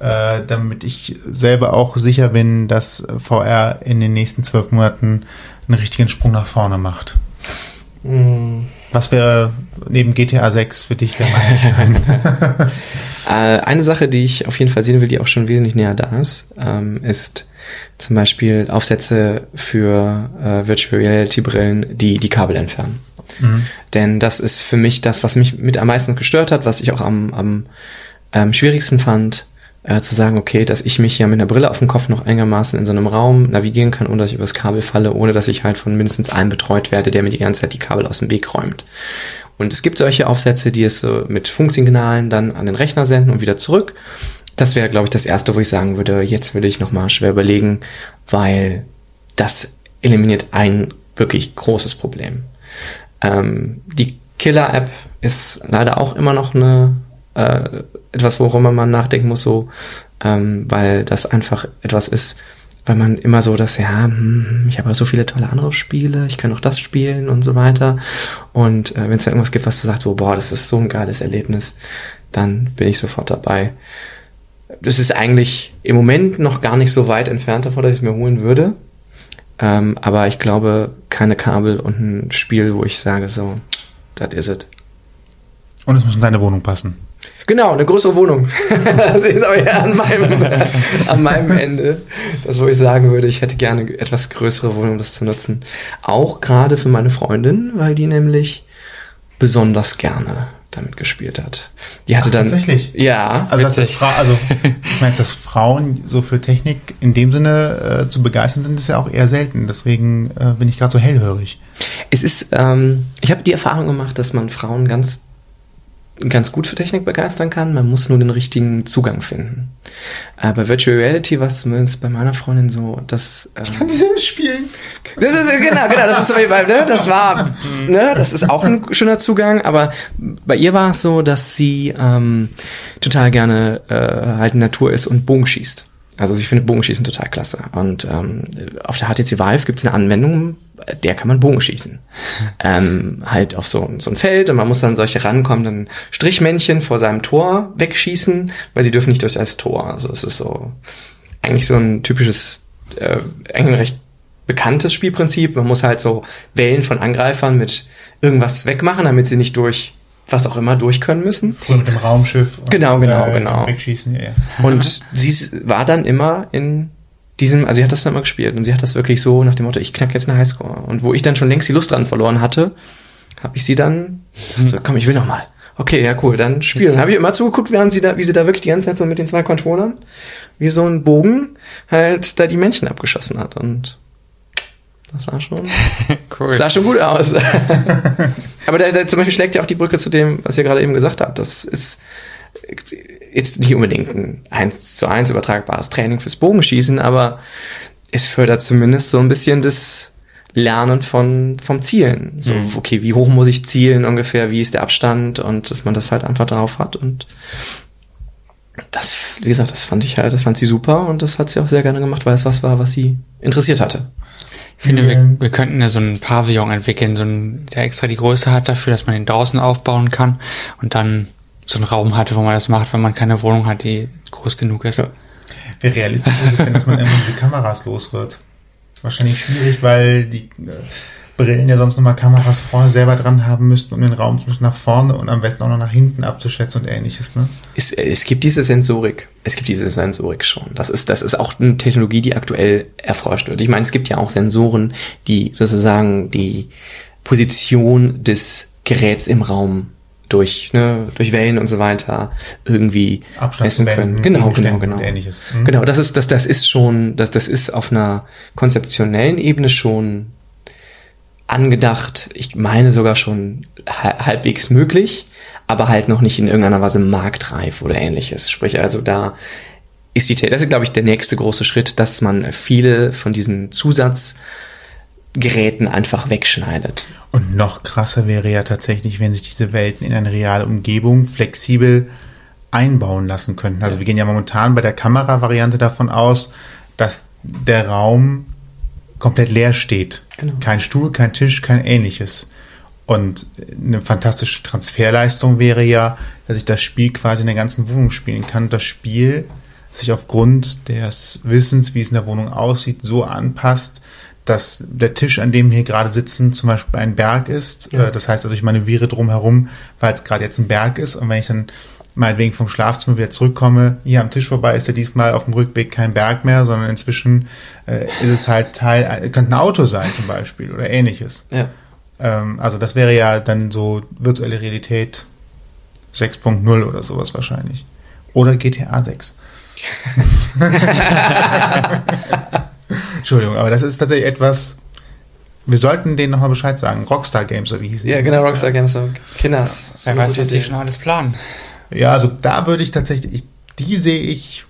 D: Äh, damit ich selber auch sicher bin, dass VR in den nächsten zwölf Monaten einen richtigen Sprung nach vorne macht. Mm. Was wäre neben GTA 6 für dich der Meilenstein?
C: äh, eine Sache, die ich auf jeden Fall sehen will, die auch schon wesentlich näher da ist, ähm, ist zum Beispiel Aufsätze für äh, Virtual Reality Brillen, die die Kabel entfernen. Mhm. Denn das ist für mich das, was mich mit am meisten gestört hat, was ich auch am, am ähm, schwierigsten fand, äh, zu sagen, okay, dass ich mich ja mit einer Brille auf dem Kopf noch einigermaßen in so einem Raum navigieren kann, ohne dass ich übers Kabel falle, ohne dass ich halt von mindestens einem betreut werde, der mir die ganze Zeit die Kabel aus dem Weg räumt. Und es gibt solche Aufsätze, die es so mit Funksignalen dann an den Rechner senden und wieder zurück. Das wäre, glaube ich, das erste, wo ich sagen würde, jetzt würde ich nochmal schwer überlegen, weil das eliminiert ein wirklich großes Problem. Ähm, die Killer-App ist leider auch immer noch eine äh, etwas, worüber man nachdenken muss, so, ähm, weil das einfach etwas ist, weil man immer so das, ja, hm, ich habe so viele tolle andere Spiele, ich kann auch das spielen und so weiter. Und äh, wenn es da irgendwas gibt, was du sagst, oh, boah, das ist so ein geiles Erlebnis, dann bin ich sofort dabei. Das ist eigentlich im Moment noch gar nicht so weit entfernt davon, dass ich es mir holen würde. Ähm, aber ich glaube, keine Kabel und ein Spiel, wo ich sage, so, that is it.
D: Und es muss in deine Wohnung passen.
C: Genau, eine größere Wohnung. das ist aber eher an meinem, an meinem Ende. Das, wo ich sagen würde, ich hätte gerne etwas größere Wohnung, um das zu nutzen. Auch gerade für meine Freundin, weil die nämlich besonders gerne damit gespielt hat. Die hatte Ach, dann
D: tatsächlich.
C: Ja.
D: Also dass das Fra also ich meine, dass Frauen so für Technik in dem Sinne äh, zu begeistern sind, ist ja auch eher selten. Deswegen äh, bin ich gerade so hellhörig.
C: Es ist, ähm, ich habe die Erfahrung gemacht, dass man Frauen ganz ganz gut für Technik begeistern kann. Man muss nur den richtigen Zugang finden. Äh, bei Virtual Reality war es zumindest bei meiner Freundin so, dass
D: ähm, ich kann die Sims spielen.
C: Das ist genau, genau. Das ist ne, das war, ne, das ist auch ein schöner Zugang. Aber bei ihr war es so, dass sie ähm, total gerne äh, halt in Natur ist und Bogen schießt. Also ich finde Bogenschießen total klasse. Und ähm, auf der HTC Vive gibt es eine Anwendung, der kann man Bogen schießen. Ähm, halt auf so, so ein Feld und man muss dann solche rankommenden Strichmännchen vor seinem Tor wegschießen, weil sie dürfen nicht durch das Tor. Also es ist so eigentlich so ein typisches, äh, eigentlich recht bekanntes Spielprinzip. Man muss halt so Wellen von Angreifern mit irgendwas wegmachen, damit sie nicht durch was auch immer durch können müssen.
D: Früher mit dem Raumschiff. Und,
C: Genau, genau, genau.
D: Wegschießen, ja, ja.
C: Und sie war dann immer in diesem, also sie hat das dann immer gespielt und sie hat das wirklich so nach dem Motto, ich knack jetzt eine Highscore. Und wo ich dann schon längst die Lust dran verloren hatte, habe ich sie dann gesagt, so, komm, ich will noch mal. Okay, ja cool, dann spielen. Dann habe ich immer zugeguckt, während sie da, wie sie da wirklich die ganze Zeit so mit den zwei Controllern, wie so ein Bogen, halt da die Menschen abgeschossen hat. Und das sah schon,
B: Cool.
C: sah schon gut aus. Aber da, da zum Beispiel schlägt ja auch die Brücke zu dem, was ihr gerade eben gesagt habt. Das ist jetzt nicht unbedingt ein eins zu eins übertragbares Training fürs Bogenschießen, aber es fördert zumindest so ein bisschen das Lernen von, vom Zielen. So, okay, wie hoch muss ich zielen ungefähr, wie ist der Abstand und dass man das halt einfach drauf hat und das, wie gesagt, das fand ich halt, das fand sie super und das hat sie auch sehr gerne gemacht, weil es was war, was sie interessiert hatte.
B: Ich finde, wir, wir könnten ja so einen Pavillon entwickeln, so einen, der extra die Größe hat dafür, dass man ihn draußen aufbauen kann und dann so einen Raum hat, wo man das macht, wenn man keine Wohnung hat, die groß genug ist.
C: Ja.
D: Wie realistisch ist es denn, dass man irgendwann diese Kameras los wird? Wahrscheinlich schwierig, weil die äh, Brillen ja sonst nochmal Kameras vorne selber dran haben müssten, um den Raum zumindest nach vorne und am besten auch noch nach hinten abzuschätzen und ähnliches, ne?
C: Es, es gibt diese Sensorik. Es gibt diese Sensorik schon. Das ist, das ist auch eine Technologie, die aktuell erforscht wird. Ich meine, es gibt ja auch Sensoren, die sozusagen die Position des Geräts im Raum durch, ne, durch Wellen und so weiter irgendwie messen können. Genau, genau, genau.
D: und ähnliches. Mhm.
C: Genau, das ist, das, das ist schon, das, das ist auf einer konzeptionellen Ebene schon angedacht. Ich meine sogar schon ha- halbwegs möglich, aber halt noch nicht in irgendeiner Weise marktreif oder ähnliches. Sprich, also da ist die, das ist glaube ich der nächste große Schritt, dass man viele von diesen Zusatzgeräten einfach wegschneidet.
D: Und noch krasser wäre ja tatsächlich, wenn sich diese Welten in eine reale Umgebung flexibel einbauen lassen könnten. Also wir gehen ja momentan bei der Kameravariante davon aus, dass der Raum komplett leer steht.
C: Genau.
D: Kein Stuhl, kein Tisch, kein ähnliches. Und eine fantastische Transferleistung wäre ja, dass ich das Spiel quasi in der ganzen Wohnung spielen kann. Das Spiel sich aufgrund des Wissens, wie es in der Wohnung aussieht, so anpasst, dass der Tisch, an dem wir hier gerade sitzen, zum Beispiel ein Berg ist.
C: Ja.
D: Äh, Das heißt also, ich manövriere drumherum, weil es gerade jetzt ein Berg ist. Und wenn ich dann meinetwegen vom Schlafzimmer wieder zurückkomme, hier am Tisch vorbei, ist ja diesmal auf dem Rückweg kein Berg mehr, sondern inzwischen äh, ist es halt Teil, äh, könnte ein Auto sein zum Beispiel oder ähnliches.
C: Ja.
D: Ähm, also das wäre ja dann so virtuelle Realität 6.0 oder sowas wahrscheinlich. Oder GTA 6. Entschuldigung, aber das ist tatsächlich etwas, wir sollten denen nochmal Bescheid sagen. Rockstar Games, oder wie hieß
C: Ja, genau, Rockstar Games, so Kinders. So
B: Wer weiß, was die schon alles planen.
D: Ja, also da würde ich tatsächlich, ich, die sehe ich,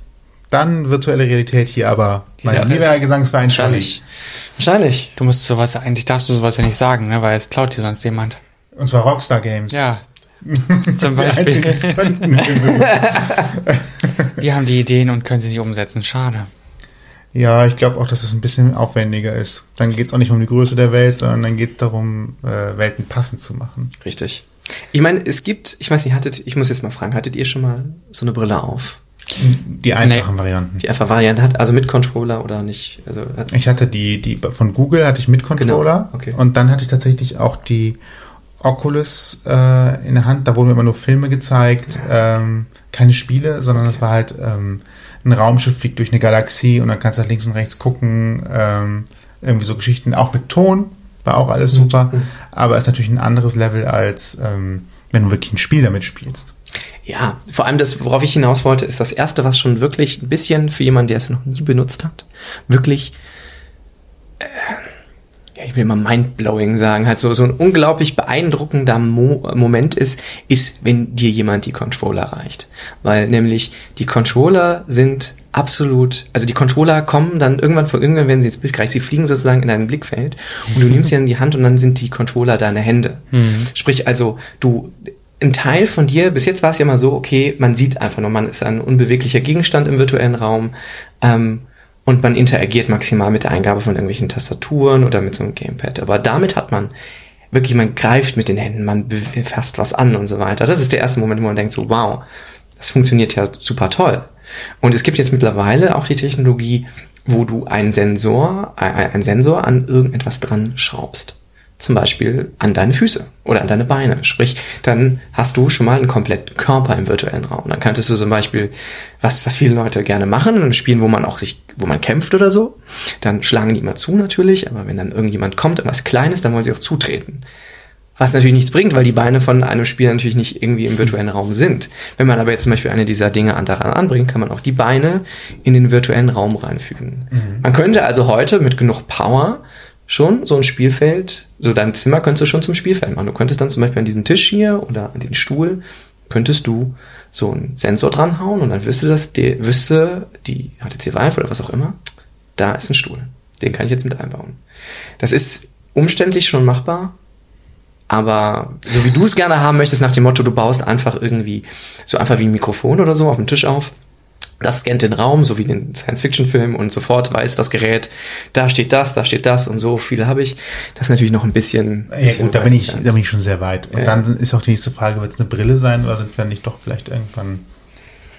D: dann virtuelle Realität hier, aber mein
C: Ja,
D: lieber Gesangsverein
C: Wahrscheinlich. Wahrscheinlich.
B: Du musst sowas, eigentlich darfst du sowas ja nicht sagen, ne, weil es klaut dir sonst jemand.
D: Und zwar Rockstar Games.
B: Ja. Zum Beispiel.
D: könnten.
B: Die haben die Ideen und können sie nicht umsetzen. Schade.
D: Ja, ich glaube auch, dass es ein bisschen aufwendiger ist. Dann geht es auch nicht um die Größe der Welt, sondern dann geht es darum, äh, Welten passend zu machen.
C: Richtig. Ich meine, es gibt, ich weiß nicht, hattet, ich muss jetzt mal fragen, hattet ihr schon mal so eine Brille auf?
D: Die einfachen Varianten.
C: Die einfach Variante hat, also mit Controller oder nicht? Also hat,
D: Ich hatte die, die von Google hatte ich mit Controller
C: Genau, okay.
D: und dann hatte ich tatsächlich auch die Oculus äh, in der Hand. Da wurden mir immer nur Filme gezeigt, ähm, keine Spiele, sondern es war halt ähm, ein Raumschiff fliegt durch eine Galaxie und dann kannst du halt links und rechts gucken, ähm, irgendwie so Geschichten, auch mit Ton, war auch alles super, aber ist natürlich ein anderes Level als ähm, wenn du wirklich ein Spiel damit spielst.
C: ja, vor allem das, worauf ich hinaus wollte, ist das erste, was schon wirklich ein bisschen für jemanden, der es noch nie benutzt hat, wirklich, ich will mal mindblowing sagen, halt so, so ein unglaublich beeindruckender Mo Moment ist, ist, wenn dir jemand die Controller reicht. Weil nämlich die Controller sind absolut, also die Controller kommen dann irgendwann von irgendwann werden sie ins Bild gereicht, sie fliegen sozusagen in dein Blickfeld und du nimmst sie in die Hand und dann sind die Controller deine Hände. Sprich also, du, ein Teil von dir, bis jetzt war es ja immer so, okay, man sieht einfach nur, man ist ein unbeweglicher Gegenstand im virtuellen Raum ähm, und man interagiert maximal mit der Eingabe von irgendwelchen Tastaturen oder mit so einem Gamepad. Aber damit hat man wirklich, man greift mit den Händen, man fasst was an und so weiter. Das ist der erste Moment, wo man denkt so, wow, das funktioniert ja super toll. Und es gibt jetzt mittlerweile auch die Technologie, wo du einen Sensor, ein, ein Sensor an irgendetwas dran schraubst. Zum Beispiel an deine Füße oder an deine Beine. Sprich, dann hast du schon mal einen kompletten Körper im virtuellen Raum. Dann könntest du zum Beispiel, was, was viele Leute gerne machen, in Spielen, wo man auch sich, wo man kämpft oder so, dann schlagen die immer zu natürlich, aber wenn dann irgendjemand kommt, irgendwas Kleines, dann wollen sie auch zutreten. Was natürlich nichts bringt, weil die Beine von einem Spieler natürlich nicht irgendwie im virtuellen Raum sind. Wenn man aber jetzt zum Beispiel eine dieser Dinge an daran anbringt, kann man auch die Beine in den virtuellen Raum reinfügen. Mhm. Man könnte also heute mit genug Power schon so ein Spielfeld, so dein Zimmer könntest du schon zum Spielfeld machen. Du könntest dann zum Beispiel an diesen Tisch hier oder an den Stuhl, könntest du so einen Sensor dranhauen und dann wüsste das, die, wüsste die HTC Vive oder was auch immer, da ist ein Stuhl. Den kann ich jetzt mit einbauen. Das ist umständlich schon machbar, aber so wie du es gerne haben möchtest, nach dem Motto, du baust einfach irgendwie, so einfach wie ein Mikrofon oder so auf dem Tisch auf. Das scannt den Raum, so wie den Science-Fiction-Film und sofort weiß das Gerät, da steht das, da steht das und so viel habe ich. Das ist natürlich noch ein bisschen.
D: Ja
C: bisschen
D: gut, da bin ich, da bin ich schon sehr weit. Und
C: Ja.
D: dann ist auch die nächste Frage, wird es eine Brille sein oder sind wir nicht doch vielleicht irgendwann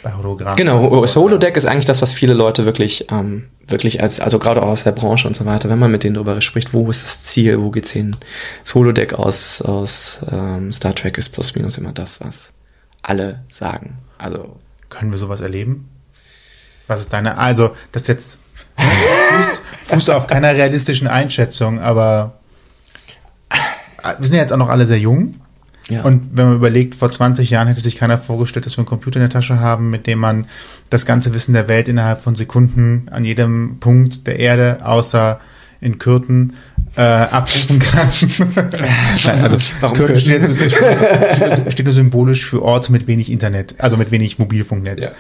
D: bei Hologramm?
C: Genau, das Holodeck ist eigentlich das, was viele Leute wirklich, ähm, wirklich als, also gerade auch aus der Branche und so weiter, wenn man mit denen darüber spricht, wo ist das Ziel, wo geht's hin? Das Holodeck aus, aus ähm, Star Trek ist plus minus immer das, was alle sagen. Also
D: Können wir sowas erleben? Was ist deine, also, das jetzt fußt, fußt auf keiner realistischen Einschätzung, aber äh, wir sind ja jetzt auch noch alle sehr jung.
C: ja.
D: Und wenn man überlegt, vor 20 Jahren hätte sich keiner vorgestellt, dass wir einen Computer in der Tasche haben, mit dem man das ganze Wissen der Welt innerhalb von Sekunden an jedem Punkt der Erde, außer in Kürten, äh, abrufen kann. Nein, also
C: Warum
D: Kürten steht,
C: Kürten?
D: steht, steht nur symbolisch für Orte mit wenig Internet, also mit wenig Mobilfunknetz.
C: Ja.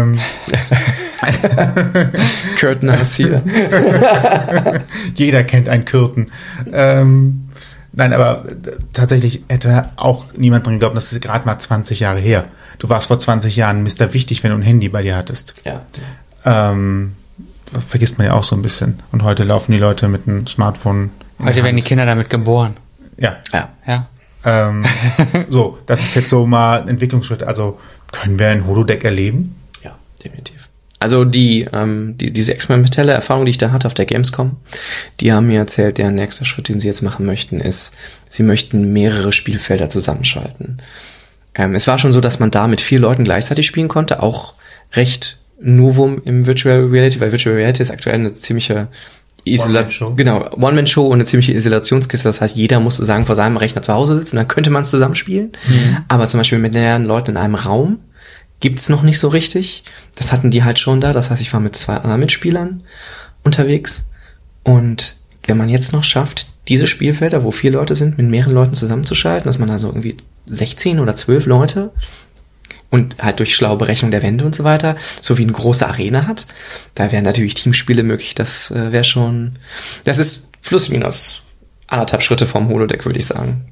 D: Ähm,
C: Kurt Nass hier.
D: jeder kennt einen Kürten. Ähm, nein, aber tatsächlich hätte auch niemand dran geglaubt, das ist gerade mal 20 Jahre her. Du warst vor 20 Jahren Mr. Wichtig, wenn du ein Handy bei dir hattest.
C: ja.
D: Ähm, vergisst man ja auch so ein bisschen. Und heute laufen die Leute mit einem Smartphone.
B: Heute werden die. Kinder damit geboren.
D: Ja.
C: Ja.
B: Ja.
D: Ähm, so, das ist jetzt so mal ein Entwicklungsschritt. Also können wir ein Holodeck erleben?
C: Ja, definitiv. Also die, ähm, die, diese experimentelle Erfahrung, die ich da hatte auf der Gamescom, die haben mir erzählt, der nächste Schritt, den sie jetzt machen möchten, ist, sie möchten mehrere Spielfelder zusammenschalten. Ähm, es war schon so, dass man da mit vier Leuten gleichzeitig spielen konnte, auch recht Novum im Virtual Reality, weil Virtual Reality ist aktuell eine ziemliche. Isolation, genau, One-Man-Show und eine ziemliche Isolationskiste. Das heißt, jeder muss sozusagen vor seinem Rechner zu Hause sitzen, dann könnte man es zusammenspielen. Aber zum Beispiel mit mehreren Leuten in einem Raum gibt's noch nicht so richtig. Das hatten die halt schon da. Das heißt, ich war mit zwei anderen Mitspielern unterwegs. Und wenn man jetzt noch schafft, diese Spielfelder, wo vier Leute sind, mit mehreren Leuten zusammenzuschalten, dass man also irgendwie 16 oder 12 Leute und halt durch schlaue Berechnung der Wände und so weiter, so wie eine große Arena hat, da wären natürlich Teamspiele möglich. Das äh, wäre schon, das ist plus minus anderthalb Schritte vom Holodeck, würde ich sagen.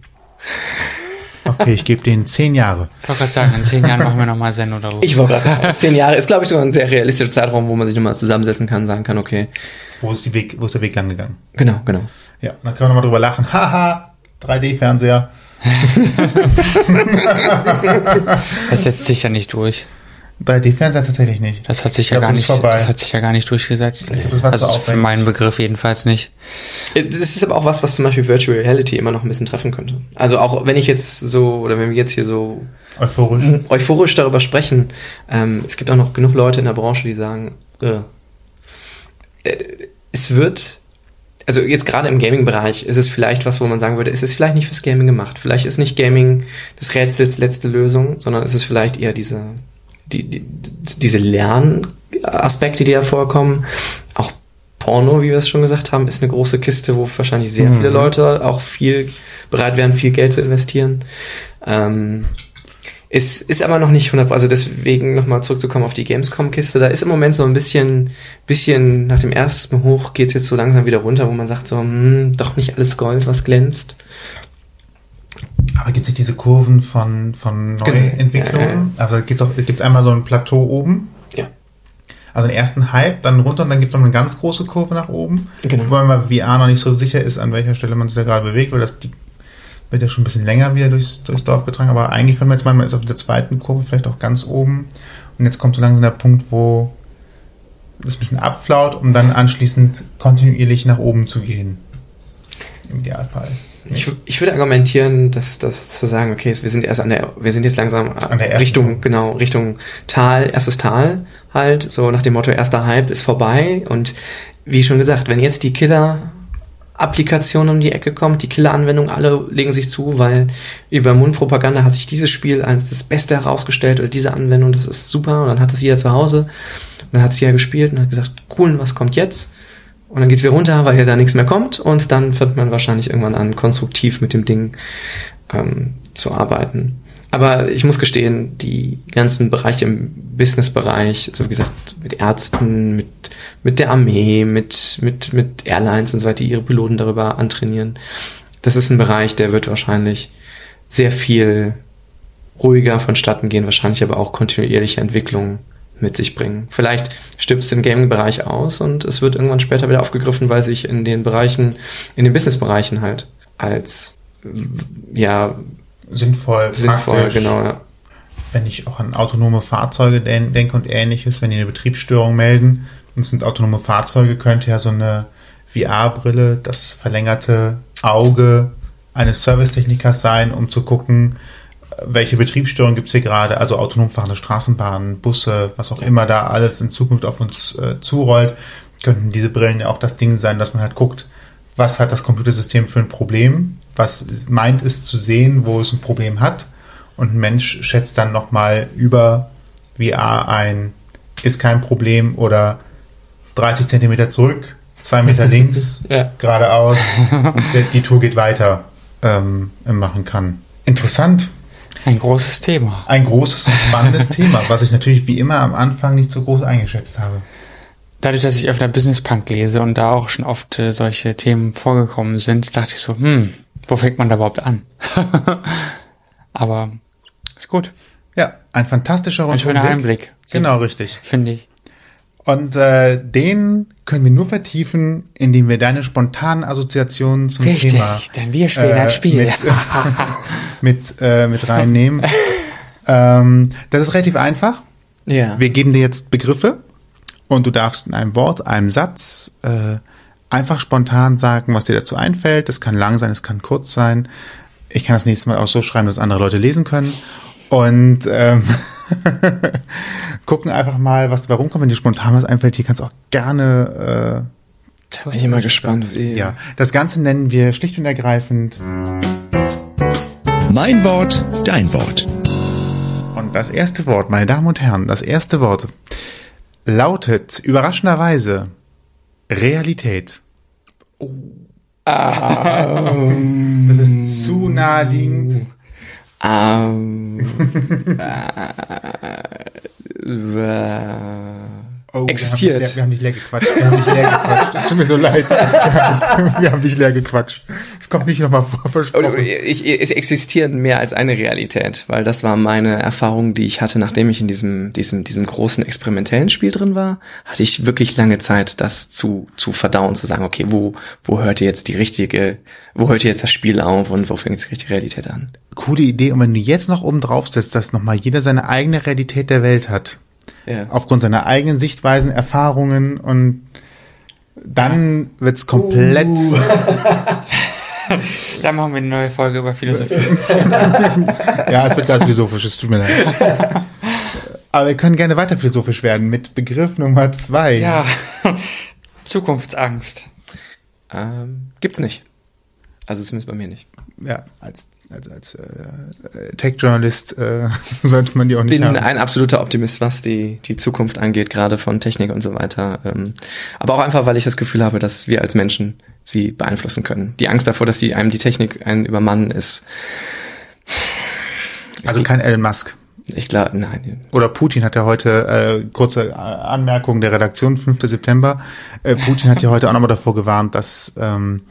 D: Okay, ich gebe denen zehn Jahre.
B: Ich wollte gerade sagen, in zehn Jahren machen wir nochmal Sendung darüber.
C: Ich wollte gerade sagen, zehn Jahre ist, glaube ich, sogar ein sehr realistischer Zeitraum, wo man sich nochmal zusammensetzen kann, sagen kann, okay,
D: Wo ist, die Weg, wo ist der Weg lang gegangen?
C: genau, genau.
D: Ja, dann können wir nochmal drüber lachen. Haha, 3D-Fernseher.
B: Das setzt sich ja nicht durch.
D: 3D-Fernseher tatsächlich nicht.
B: Das hat sich
D: Ich
B: ja
D: glaub,
B: gar nicht,
D: vorbei.
B: das hat sich ja gar nicht durchgesetzt.
D: glaub, das war zu
B: also für meinen Begriff jedenfalls nicht.
C: Das ist aber auch was, was zum Beispiel Virtual Reality immer noch ein bisschen treffen könnte. Also auch wenn ich jetzt so, oder wenn wir jetzt hier so
D: Euphorisch.
C: euphorisch darüber sprechen, ähm, es gibt auch noch genug Leute in der Branche, die sagen, äh, äh, es wird, also jetzt gerade im Gaming-Bereich ist es vielleicht was, wo man sagen würde, es ist vielleicht nicht fürs Gaming gemacht. Vielleicht ist nicht Gaming des Rätsels letzte Lösung, sondern es ist vielleicht eher diese, die, die, diese Lernaspekte, die da vorkommen. Auch Porno, wie wir es schon gesagt haben, ist eine große Kiste, wo wahrscheinlich sehr viele Leute auch viel bereit wären, viel Geld zu investieren. Ähm, es ist aber noch nicht 100, also deswegen nochmal zurückzukommen auf die Gamescom-Kiste, da ist im Moment so ein bisschen, bisschen nach dem ersten Hoch geht's jetzt so langsam wieder runter, wo man sagt so, hm, doch nicht alles Gold, was glänzt.
D: Aber gibt es nicht diese Kurven von, von
C: Genau.
D: Neuentwicklungen? Also es gibt doch, es gibt einmal so ein Plateau oben,
C: Ja.
D: also den ersten Hype, dann runter und dann gibt es noch eine ganz große Kurve nach oben.
C: Genau.
D: Wobei man bei VR noch nicht so sicher ist, an welcher Stelle man sich da gerade bewegt, weil das die wird ja schon ein bisschen länger wieder durchs, durchs Dorf getragen, aber eigentlich kann man jetzt meinen, man ist auf der zweiten Kurve vielleicht auch ganz oben und jetzt kommt so langsam der Punkt, wo das ein bisschen abflaut, um dann anschließend kontinuierlich nach oben zu gehen. Im Idealfall.
C: Ich, ich würde argumentieren, dass das zu sagen, okay, wir sind erst an der, wir sind jetzt langsam
D: ersten
C: Richtung,
D: Punkt.
C: genau, Richtung Tal, erstes Tal halt, so nach dem Motto, erster Hype ist vorbei und wie schon gesagt, wenn jetzt die Killer Applikation um die Ecke kommt, die Killer-Anwendung, alle legen sich zu, weil über Mundpropaganda hat sich dieses Spiel als das Beste herausgestellt oder diese Anwendung, das ist super und dann hat das jeder zu Hause und dann hat es jeder gespielt und hat gesagt, cool, was kommt jetzt? Und dann geht's wieder runter, weil ja da nichts mehr kommt und dann fängt man wahrscheinlich irgendwann an, konstruktiv mit dem Ding ähm, zu arbeiten. Aber ich muss gestehen, die ganzen Bereiche im Business-Bereich, so wie gesagt, mit Ärzten, mit, mit der Armee, mit, mit, mit Airlines und so weiter, die ihre Piloten darüber antrainieren, das ist ein Bereich, der wird wahrscheinlich sehr viel ruhiger vonstatten gehen, wahrscheinlich aber auch kontinuierliche Entwicklung mit sich bringen. Vielleicht stirbt es im Gaming-Bereich aus und es wird irgendwann später wieder aufgegriffen, weil sich in den Bereichen, in den Business-Bereichen halt als ja
D: Sinnvoll,
C: sinnvoll,
D: praktisch.
C: genau, ja.
D: wenn ich auch an autonome Fahrzeuge den- denke und ähnliches, wenn die eine Betriebsstörung melden, und es sind autonome Fahrzeuge, könnte ja so eine VR-Brille das verlängerte Auge eines Servicetechnikers sein, um zu gucken, welche Betriebsstörung gibt's hier gerade, also autonom fahrende Straßenbahnen, Busse, was auch immer da alles in Zukunft auf uns äh, zurollt, könnten diese Brillen ja auch das Ding sein, dass man halt guckt, was hat das Computersystem für ein Problem, was meint es zu sehen, wo es ein Problem hat und ein Mensch schätzt dann nochmal über VR ein, ist kein Problem oder 30 Zentimeter zurück, zwei Meter links,
C: Ja.
D: geradeaus, die, die Tour geht weiter, ähm, machen kann. Interessant.
B: Ein großes Thema.
D: Ein großes und spannendes Thema, was ich natürlich wie immer am Anfang nicht so groß eingeschätzt habe.
B: Dadurch, dass ich auf der Business Punk lese und da auch schon oft äh, solche Themen vorgekommen sind, dachte ich so, hm, wo fängt man da überhaupt an? Aber ist gut.
D: Ja, ein fantastischer
B: Ein schöner. Einblick.
D: Genau, richtig.
B: Finde ich.
D: Und äh, den können wir nur vertiefen, indem wir deine spontanen Assoziationen zum
B: Richtig,
D: Thema
B: denn wir spielen ein Spiel.
D: Mit, mit, äh, mit reinnehmen. ähm, das ist relativ einfach.
C: Ja.
D: Wir geben dir jetzt Begriffe und du darfst in einem Wort, einem Satz äh, einfach spontan sagen, was dir dazu einfällt. Das kann lang sein, es kann kurz sein. Ich kann das nächste Mal auch so schreiben, dass andere Leute lesen können. Und ähm, gucken einfach mal, was dabei rumkommt. Wenn dir spontan was einfällt, hier kannst du auch gerne
C: Da bin ich immer gespannt.
D: äh, ja. Das Ganze nennen wir schlicht und ergreifend.
A: Mein Wort, dein Wort.
D: Und das erste Wort, meine Damen und Herren, das erste Wort lautet überraschenderweise Realität. Das ist zu naheliegend.
C: Äh,
D: Oh,
C: Existiert.
D: Wir haben dich leer, wir haben dich leer gequatscht. Wir haben dich leer gequatscht. Es tut mir so leid. Wir haben dich, leer gequatscht. Es kommt nicht nochmal vor, versprochen.
C: oder ich, es existiert mehr als eine Realität, weil das war meine Erfahrung, die ich hatte, nachdem ich in diesem, diesem, diesem großen experimentellen Spiel drin war, hatte ich wirklich lange Zeit, das zu, zu verdauen, zu sagen, okay, wo, wo hört jetzt die richtige, wo hört jetzt das Spiel auf und wo fängt jetzt die richtige Realität an?
D: Coole Idee. Und wenn du jetzt noch oben drauf setzt, dass nochmal jeder seine eigene Realität der Welt hat,
C: Ja.
D: aufgrund seiner eigenen Sichtweisen, Erfahrungen und dann wird's komplett.
B: Da machen wir eine neue Folge über Philosophie.
D: Ja, es wird gerade philosophisch, es tut mir leid. Aber wir können gerne weiter philosophisch werden mit Begriff Nummer zwei.
B: ja. Zukunftsangst.
C: Ähm, gibt's nicht. Also zumindest bei mir nicht.
D: ja als, als, als äh, Tech-Journalist äh, sollte man die auch nicht
C: bin
D: haben.
C: ein absoluter Optimist, was die, die Zukunft angeht, gerade von Technik und so weiter. Ähm, aber auch einfach, weil ich das Gefühl habe, dass wir als Menschen sie beeinflussen können. Die Angst davor, dass die einem die Technik einen übermannen, ist,
D: Also kein Elon Musk.
C: ich glaube, nein.
D: Oder Putin hat ja heute, äh, kurze äh, Anmerkung der Redaktion, 5. September, äh, Putin hat ja heute auch nochmal davor gewarnt, dass ähm,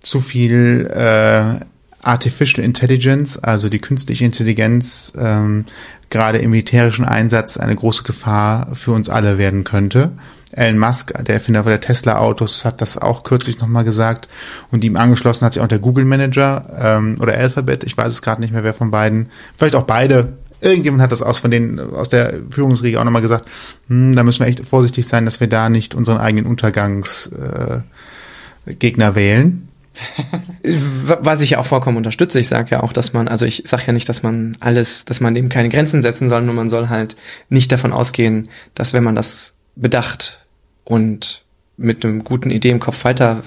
D: zu viel äh, Artificial Intelligence, also die künstliche Intelligenz, ähm, gerade im militärischen Einsatz eine große Gefahr für uns alle werden könnte. Elon Musk, der Erfinder der Tesla-Autos, hat das auch kürzlich nochmal gesagt. Und ihm angeschlossen hat sich auch der Google-Manager ähm, oder Alphabet, ich weiß es gerade nicht mehr, wer von beiden, vielleicht auch beide, irgendjemand hat das aus von den, aus der Führungsriege auch nochmal gesagt, hm, da müssen wir echt vorsichtig sein, dass wir da nicht unseren eigenen Untergangsgegner äh, Gegner wählen.
C: Was ich ja auch vollkommen unterstütze. Ich sage ja auch, dass man, also ich sage ja nicht, dass man alles, dass man dem keine Grenzen setzen soll, nur man soll halt nicht davon ausgehen, dass wenn man das bedacht und mit einem guten Idee im Kopf weiter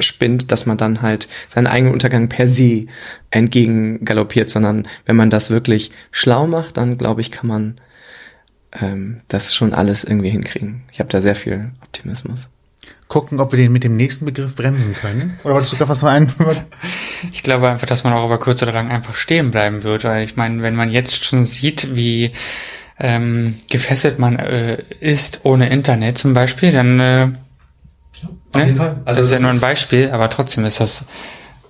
C: spinnt, dass man dann halt seinen eigenen Untergang per se entgegen galoppiert, sondern wenn man das wirklich schlau macht, dann glaube ich, kann man ähm, das schon alles irgendwie hinkriegen. Ich habe da sehr viel Optimismus
D: gucken, ob wir den mit dem nächsten Begriff bremsen können? Oder wolltest du gerade was noch einführen?
B: Ich glaube einfach, dass man auch über kurz oder lang einfach stehen bleiben wird. Weil ich meine, wenn man jetzt schon sieht, wie ähm, gefesselt man äh, ist ohne Internet zum Beispiel, dann äh,
C: auf ne? jeden Fall.
B: Also das ist ja nur ein Beispiel, aber trotzdem ist das.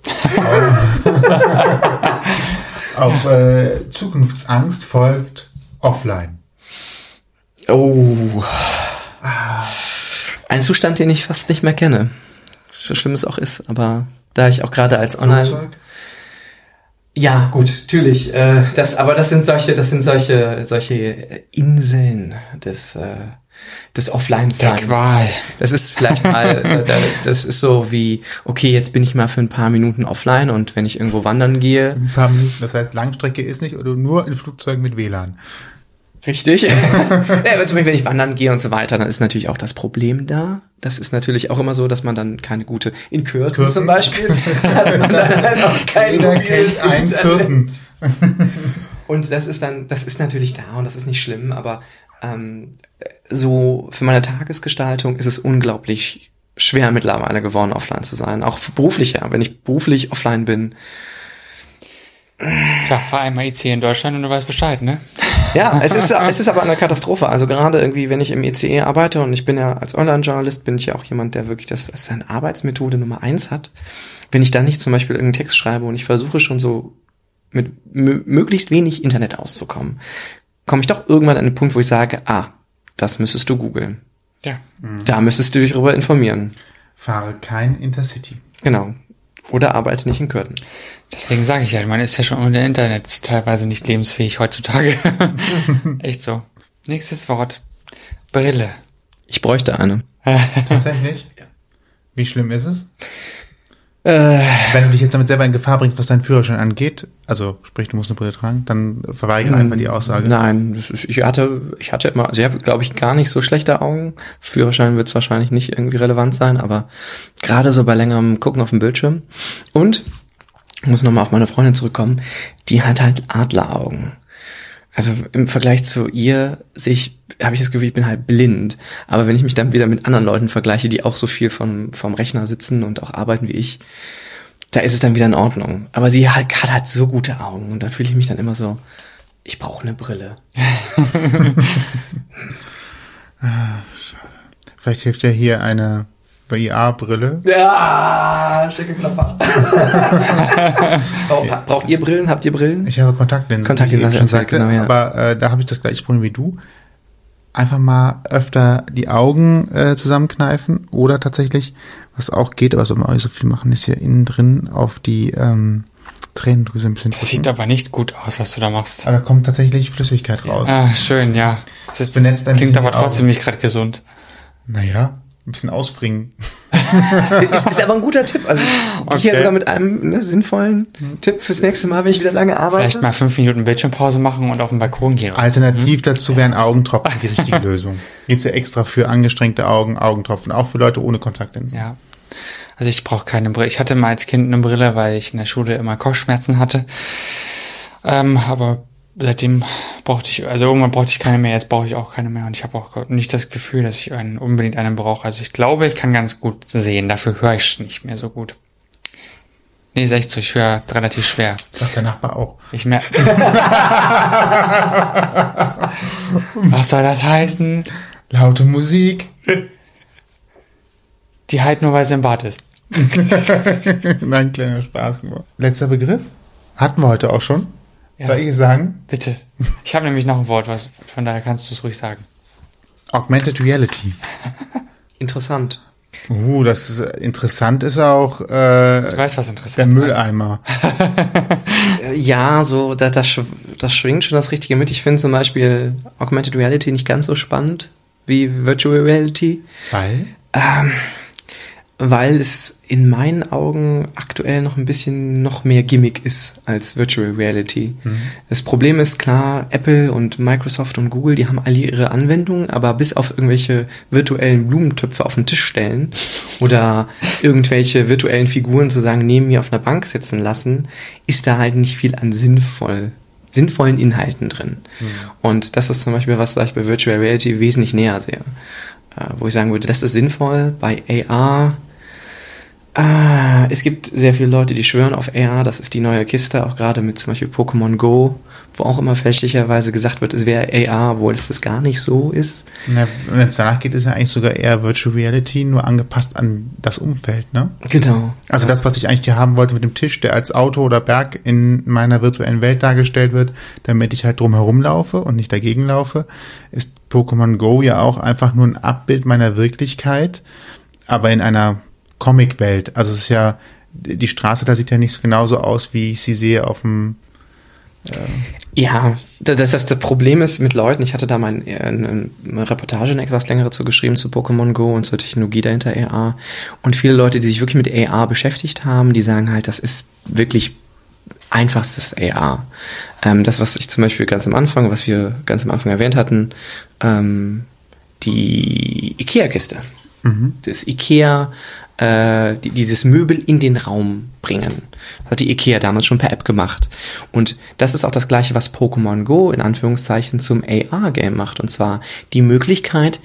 D: Auf äh, Zukunftsangst folgt offline.
C: Oh. Ah. Ein Zustand, den ich fast nicht mehr kenne. So schlimm es auch ist, aber da ich auch gerade als Online. Flugzeug? Ja, gut, natürlich. Äh, das, aber das sind solche, das sind solche, solche Inseln des, äh, des Offline-Seins. Das ist vielleicht mal, äh, das ist so wie, okay, jetzt bin ich mal für ein paar Minuten offline und wenn ich irgendwo wandern gehe.
D: Ein paar Minuten, das heißt, Langstrecke ist nicht oder nur in Flugzeugen mit WLAN.
C: Richtig. ja, zum Beispiel, wenn ich wandern gehe und so weiter, dann ist natürlich auch das Problem da. Das ist natürlich auch immer so, dass man dann keine gute, in Kürten, Kürten? zum Beispiel, hat man dann halt auch kein Jeder kennt einen Kürten. und das ist dann, das ist natürlich da und das ist nicht schlimm, aber ähm, so für meine Tagesgestaltung ist es unglaublich schwer mittlerweile geworden, offline zu sein. Auch beruflich, ja. Wenn ich beruflich offline bin,
B: Tja, fahr einmal IC in Deutschland und du weißt Bescheid, ne?
C: Ja, es ist, es ist aber eine Katastrophe. Also gerade irgendwie, wenn ich im ECE arbeite und ich bin ja als Online-Journalist, bin ich ja auch jemand, der wirklich das als seine Arbeitsmethode Nummer eins hat. Wenn ich da nicht zum Beispiel irgendeinen Text schreibe und ich versuche schon so mit möglichst wenig Internet auszukommen, komme ich doch irgendwann an den Punkt, wo ich sage, ah, das müsstest du googeln.
B: Ja.
C: Da müsstest du dich darüber informieren.
D: Fahre kein Intercity.
C: Genau. Oder arbeite nicht in Kürten.
B: Deswegen sage ich ja, man ist ja schon ohne Internet teilweise nicht lebensfähig heutzutage. Echt so. Nächstes Wort. Brille.
C: Ich bräuchte eine.
D: Tatsächlich? Ja. Wie schlimm ist es? Äh, Wenn du dich jetzt damit selber in Gefahr bringst, was deinen Führerschein angeht, also sprich, du musst eine Brille tragen, dann verweigere einfach die Aussage.
C: Nein, ich hatte, ich hatte immer, also ich habe, glaube ich, gar nicht so schlechte Augen. Führerschein wird es wahrscheinlich nicht irgendwie relevant sein, aber gerade so bei längerem Gucken auf dem Bildschirm. Und, ich muss nochmal auf meine Freundin zurückkommen, die hat halt Adleraugen. Also im Vergleich zu ihr sich habe ich das Gefühl, ich bin halt blind. Aber wenn ich mich dann wieder mit anderen Leuten vergleiche, die auch so viel vom, vom Rechner sitzen und auch arbeiten wie ich, da ist es dann wieder in Ordnung. Aber sie hat, hat halt so gute Augen und da fühle ich mich dann immer so, ich brauche eine Brille.
D: Vielleicht hilft ja hier eine VR-Brille.
C: Ja, schicke Klopfer. Braucht, braucht ihr Brillen? Habt ihr Brillen?
D: Ich habe Kontaktlinsen,
C: Kontaktlinsen, ich schon sagte,
D: genau, ja. aber äh, da habe ich das gleiche Problem wie du. Einfach mal öfter die Augen äh, zusammenkneifen oder tatsächlich, was auch geht, aber soll man auch nicht so viel machen, ist hier innen drin auf die ähm, Tränendrüse ein bisschen
B: Das drücken. sieht aber nicht gut aus, was du da machst.
D: Aber da kommt tatsächlich Flüssigkeit raus.
B: Ah, schön, ja.
D: Das ist, benetzt
B: klingt aber trotzdem nicht gerade gesund.
D: Naja, ein bisschen ausbringen.
C: ist, ist aber ein guter Tipp. Also okay. hier sogar mit einem ne, sinnvollen Tipp fürs nächste Mal, wenn ich wieder lange arbeite.
B: Vielleicht mal fünf Minuten Bildschirmpause machen und auf den Balkon gehen.
D: Alternativ hm? dazu wären Augentropfen die richtige Lösung. Gibt's ja extra für angestrengte Augen Augentropfen, auch für Leute ohne Kontaktlinsen.
B: Ja. Also ich brauche keine Brille. Ich hatte mal als Kind eine Brille, weil ich in der Schule immer Kopfschmerzen hatte. Ähm, aber seitdem brauchte ich, also irgendwann brauchte ich keine mehr, jetzt brauche ich auch keine mehr und ich habe auch nicht das Gefühl, dass ich einen, unbedingt einen brauche. Also ich glaube, ich kann ganz gut sehen, dafür höre ich nicht mehr so gut. Nee, ist echt so, ich höre relativ schwer.
D: Sagt der Nachbar auch.
B: Ich merke. Was soll das heißen?
D: Laute Musik.
B: Die halt nur, weil sie im Bad ist.
D: Nein, kleiner Spaß nur. Letzter Begriff? Hatten wir heute auch schon. Ja. Soll ich es sagen?
B: Bitte. Ich habe nämlich noch ein Wort, was, von daher kannst du es ruhig sagen.
D: Augmented Reality.
C: Interessant.
D: Uh, das ist interessant ist auch äh,
B: ich weiß, was interessant
D: der Mülleimer.
C: Äh, Ja, so, da, da, schw- das schwingt schon das Richtige mit. Ich finde zum Beispiel Augmented Reality nicht ganz so spannend wie Virtual Reality.
D: Weil?
C: Ähm, weil es in meinen Augen aktuell noch ein bisschen noch mehr Gimmick ist als Virtual Reality. Das Problem ist klar, Apple und Microsoft und Google, die haben alle ihre Anwendungen, aber bis auf irgendwelche virtuellen Blumentöpfe auf den Tisch stellen oder irgendwelche virtuellen Figuren sozusagen neben mir auf einer Bank sitzen lassen, ist da halt nicht viel an sinnvoll sinnvollen Inhalten drin. Und das ist zum Beispiel was, was ich bei Virtual Reality wesentlich näher sehe äh, wo ich sagen würde, das ist sinnvoll. Bei AR, ah, es gibt sehr viele Leute, die schwören auf AR, das ist die neue Kiste, auch gerade mit zum Beispiel Pokémon Go, wo auch immer fälschlicherweise gesagt wird, es wäre AR, obwohl es das gar nicht so ist.
D: Wenn es danach geht, ist ja eigentlich sogar eher Virtual Reality, nur angepasst an das Umfeld, ne?
C: Genau.
D: Also das, was ich eigentlich hier haben wollte mit dem Tisch, der als Auto oder Berg in meiner virtuellen Welt dargestellt wird, damit ich halt drumherum laufe und nicht dagegen laufe, ist Pokémon Go ja auch einfach nur ein Abbild meiner Wirklichkeit, aber in einer Comic-Welt. Also es ist ja, die Straße da sieht ja nicht so genauso aus, wie ich sie sehe auf dem
C: Ja, da- das, das, das Problem ist mit Leuten, ich hatte da mal ein, eine, eine Reportage, eine etwas längere zu geschrieben zu Pokémon Go und zur Technologie dahinter AR. Und viele Leute, die sich wirklich mit AR beschäftigt haben, die sagen halt, das ist wirklich einfachstes AR. Ähm, das, was ich zum Beispiel ganz am Anfang, was wir ganz am Anfang erwähnt hatten, ähm, die IKEA-Kiste. Das IKEA, äh, die, dieses Möbel in den Raum bringen. Das hat die IKEA damals schon per App gemacht. Und das ist auch das gleiche, was Pokémon Go in Anführungszeichen zum AR-Game macht. Und zwar die Möglichkeit,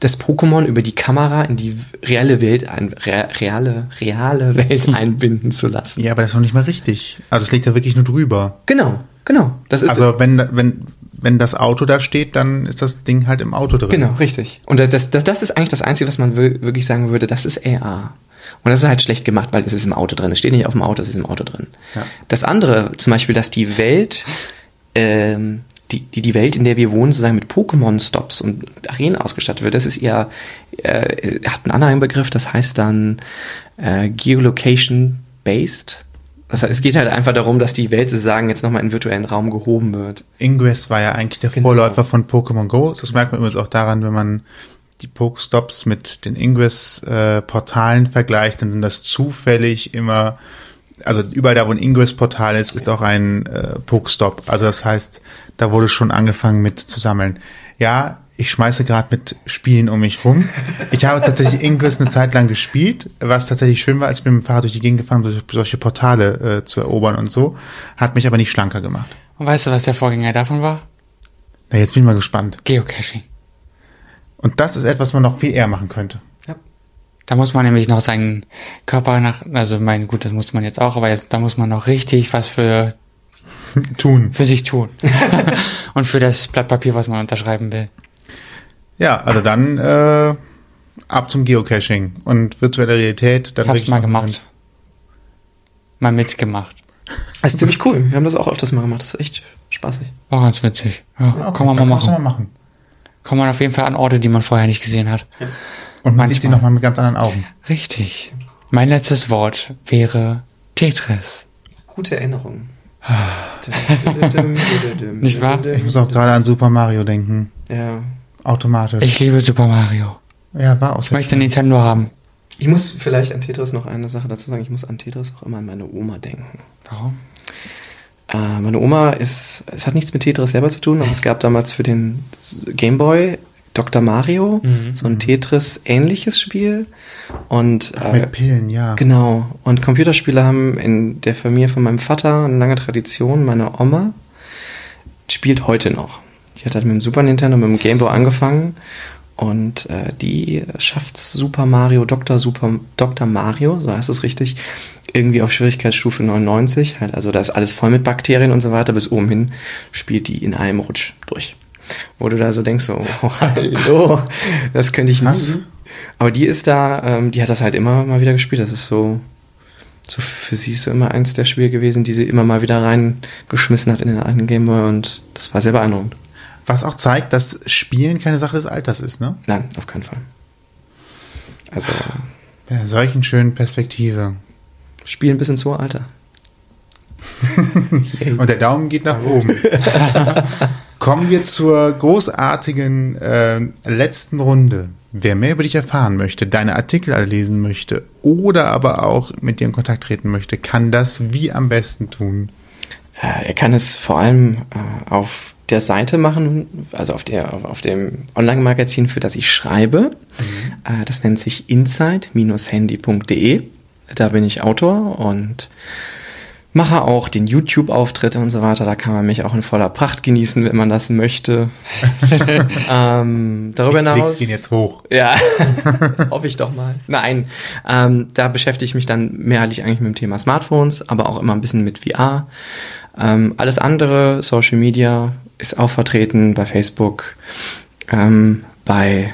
C: das Pokémon über die Kamera in die reale Welt, ein, re, reale, reale Welt einbinden zu lassen.
D: Ja, aber das ist noch nicht mal richtig. Also es liegt ja wirklich nur drüber.
C: Genau, genau. Das ist
D: Also wenn, wenn, wenn das Auto da steht, dann ist das Ding halt im Auto drin.
C: Genau, richtig. Und das, das, das ist eigentlich das Einzige, was man wir- wirklich sagen würde, das ist AR. Und das ist halt schlecht gemacht, weil das ist im Auto drin. Es steht nicht auf dem Auto, es ist im Auto drin.
D: Ja.
C: Das andere, zum Beispiel, dass die Welt, ähm, die, die, die Welt, in der wir wohnen, sozusagen mit Pokémon-Stops und Arenen ausgestattet wird, das ist eher, äh, hat einen anderen Begriff, das heißt dann äh, Geolocation-based. Das heißt, es geht halt einfach darum, dass die Welt sozusagen jetzt nochmal in den virtuellen Raum gehoben wird.
D: Ingress war ja eigentlich der
C: Genau.
D: Vorläufer von Pokémon Go. Das merkt man übrigens auch daran, wenn man die Pokestops mit den Ingress-Portalen vergleicht, dann sind das zufällig immer, also überall da, wo ein Ingress-Portal ist, ist auch ein äh, Pokestop. Also das heißt, da wurde schon angefangen mit zu sammeln. Ja, ich schmeiße gerade mit Spielen um mich rum. Ich habe tatsächlich Ingress eine Zeit lang gespielt, was tatsächlich schön war, als ich mit dem Fahrrad durch die Gegend gefahren bin, solche, Portale äh, zu erobern und so. Hat mich aber nicht schlanker gemacht.
B: Und weißt du, was der Vorgänger davon war?
D: Na, jetzt bin ich mal gespannt.
B: Geocaching.
D: Und das ist etwas, was man noch viel eher machen könnte.
B: Da muss man nämlich noch seinen Körper nach, also mein, gut, das muss man jetzt auch, aber jetzt, da muss man noch richtig was für,
D: Tun.
B: für sich tun. Und für das Blatt Papier, was man unterschreiben will.
D: Ja, also dann äh, ab zum Geocaching und virtuelle Realität. Dann
B: Hab's
D: wirklich
B: mal gemacht.
D: ganz-
B: Mal mitgemacht.
C: Das ist ziemlich cool. Wir haben das auch öfters mal gemacht. Das ist echt spaßig.
B: War ganz witzig. Ja,
D: Okay,
B: kann man mal machen.
D: mal machen.
B: Kommt man auf jeden Fall an Orte, die man vorher nicht gesehen hat.
D: Und man sieht sie
B: Manchmal.
D: nochmal mit ganz anderen Augen.
B: Richtig. Mein letztes Wort wäre Tetris.
C: Gute Erinnerung.
B: Nicht wahr?
D: Ich muss auch gerade an Super Mario denken.
C: Ja.
D: Automatisch.
B: Ich liebe Super Mario.
D: ja, war auch
B: Ich möchte
D: schön.
B: Nintendo haben.
C: Ich muss vielleicht an Tetris noch eine Sache dazu sagen. Ich muss an Tetris auch immer an meine Oma denken.
B: Warum?
C: Äh, meine Oma ist, es hat nichts mit Tetris selber zu tun, aber es gab damals für den Game Boy Dr. Mario
B: Mhm.
C: so ein Tetris-ähnliches Spiel. Und äh,
D: Mit Pillen, ja.
C: Genau. Und Computerspiele haben in der Familie von meinem Vater eine lange Tradition. Meine Oma spielt heute noch. Die hat halt mit dem Super Nintendo, mit dem Game Boy angefangen. Und äh, die schafft Super Mario, Dr. Super, Dr. Mario, so heißt es richtig, irgendwie auf Schwierigkeitsstufe 99. Halt, also da ist alles voll mit Bakterien und so weiter. Bis oben hin spielt die in einem Rutsch durch. Wo du da so denkst, so, oh, hallo, das könnte ich
D: Was?
C: nicht. Aber die ist da, ähm, die hat das halt immer mal wieder gespielt. Das ist so, so für sie ist so immer eins der Spiele gewesen, die sie immer mal wieder reingeschmissen hat in den alten Gameboy und das war sehr beeindruckend.
D: Was auch zeigt, dass Spielen keine Sache des Alters ist, ne?
C: Nein, auf keinen Fall. Also,
D: Mit einer solchen schönen Perspektive.
C: spielen bis ins hohe Alter.
D: Und der Daumen geht nach oben. Kommen wir zur großartigen äh, letzten Runde. Wer mehr über dich erfahren möchte, deine Artikel lesen möchte oder aber auch mit dir in Kontakt treten möchte, kann das wie am besten tun.
C: Äh, er kann es vor allem äh, auf der Seite machen, also auf, der, auf, auf dem Online-Magazin, für das ich schreibe. Mhm. Äh, das nennt sich insight-handy.de. Da bin ich Autor und mache auch den YouTube-Auftritte und so weiter. Da kann man mich auch in voller Pracht genießen, wenn man das möchte. ähm, darüber
D: Die
C: hinaus.
D: gehen jetzt hoch.
C: Ja, hoffe ich doch mal. Nein, ähm, da beschäftige ich mich dann mehrheitlich eigentlich mit dem Thema Smartphones, aber auch immer ein bisschen mit VR. Ähm, alles andere, Social Media, ist auch vertreten bei Facebook, ähm, bei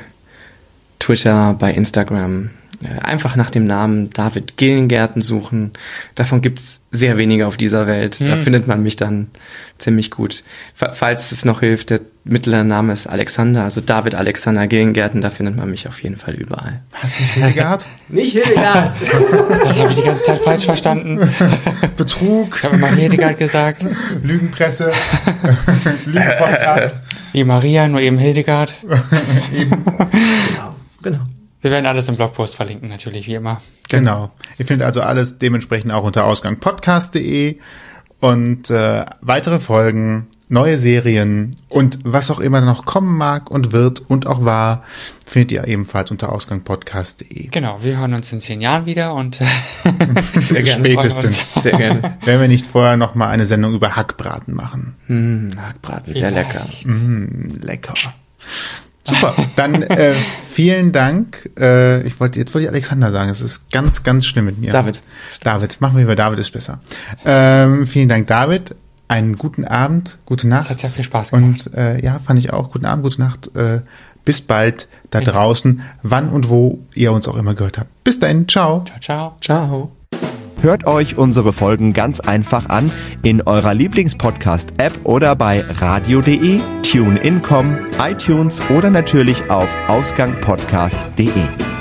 C: Twitter, bei Instagram. Äh, Einfach nach dem Namen David Gillengärten suchen. Davon gibt's sehr wenige auf dieser Welt. Da findet man mich dann ziemlich gut. Fa- Falls es noch hilft, der mittlere Name ist Alexander, also David Alexander Gillengärten, da findet man mich auf jeden Fall überall.
D: Du nicht Hildegard?
C: Nicht Hildegard!
B: Das habe ich die ganze Zeit falsch verstanden.
D: Betrug,
B: Ich habe immer Hildegard gesagt.
D: Lügenpresse, Lügenpodcast.
B: Wie Maria, nur eben Hildegard.
C: genau.
B: Wir werden alles im Blogpost verlinken, natürlich, wie immer.
D: Genau. Ihr findet also alles dementsprechend auch unter ausgangpodcast.de und äh, weitere Folgen, neue Serien und was auch immer noch kommen mag und wird und auch war, findet ihr ebenfalls unter ausgangpodcast.de.
B: Genau, wir hören uns in zehn Jahren wieder und
C: Sehr gerne.
D: Spätestens.
C: Sehr gerne.
D: Wenn wir nicht vorher noch mal eine Sendung über Hackbraten machen.
C: Mmh, Hackbraten, sehr lecker.
D: Lecker. Super. Dann äh, vielen Dank. Äh, ich wollte jetzt wollte ich Alexander sagen. Es ist ganz ganz schlimm mit mir.
C: David.
D: David. Machen wir über David ist besser. Ähm, vielen Dank, David. Einen guten Abend, gute Nacht.
B: hat sehr viel Spaß gemacht.
D: Und äh, ja, fand ich auch. Guten Abend, gute Nacht. Äh, bis bald da draußen, wann und wo ihr uns auch immer gehört habt. Bis dahin, ciao.
B: ciao, ciao.
C: Ciao.
A: Hört euch unsere Folgen ganz einfach an in eurer Lieblingspodcast-App oder bei radio.de, TuneIn.com, iTunes oder natürlich auf ausgangpodcast.de.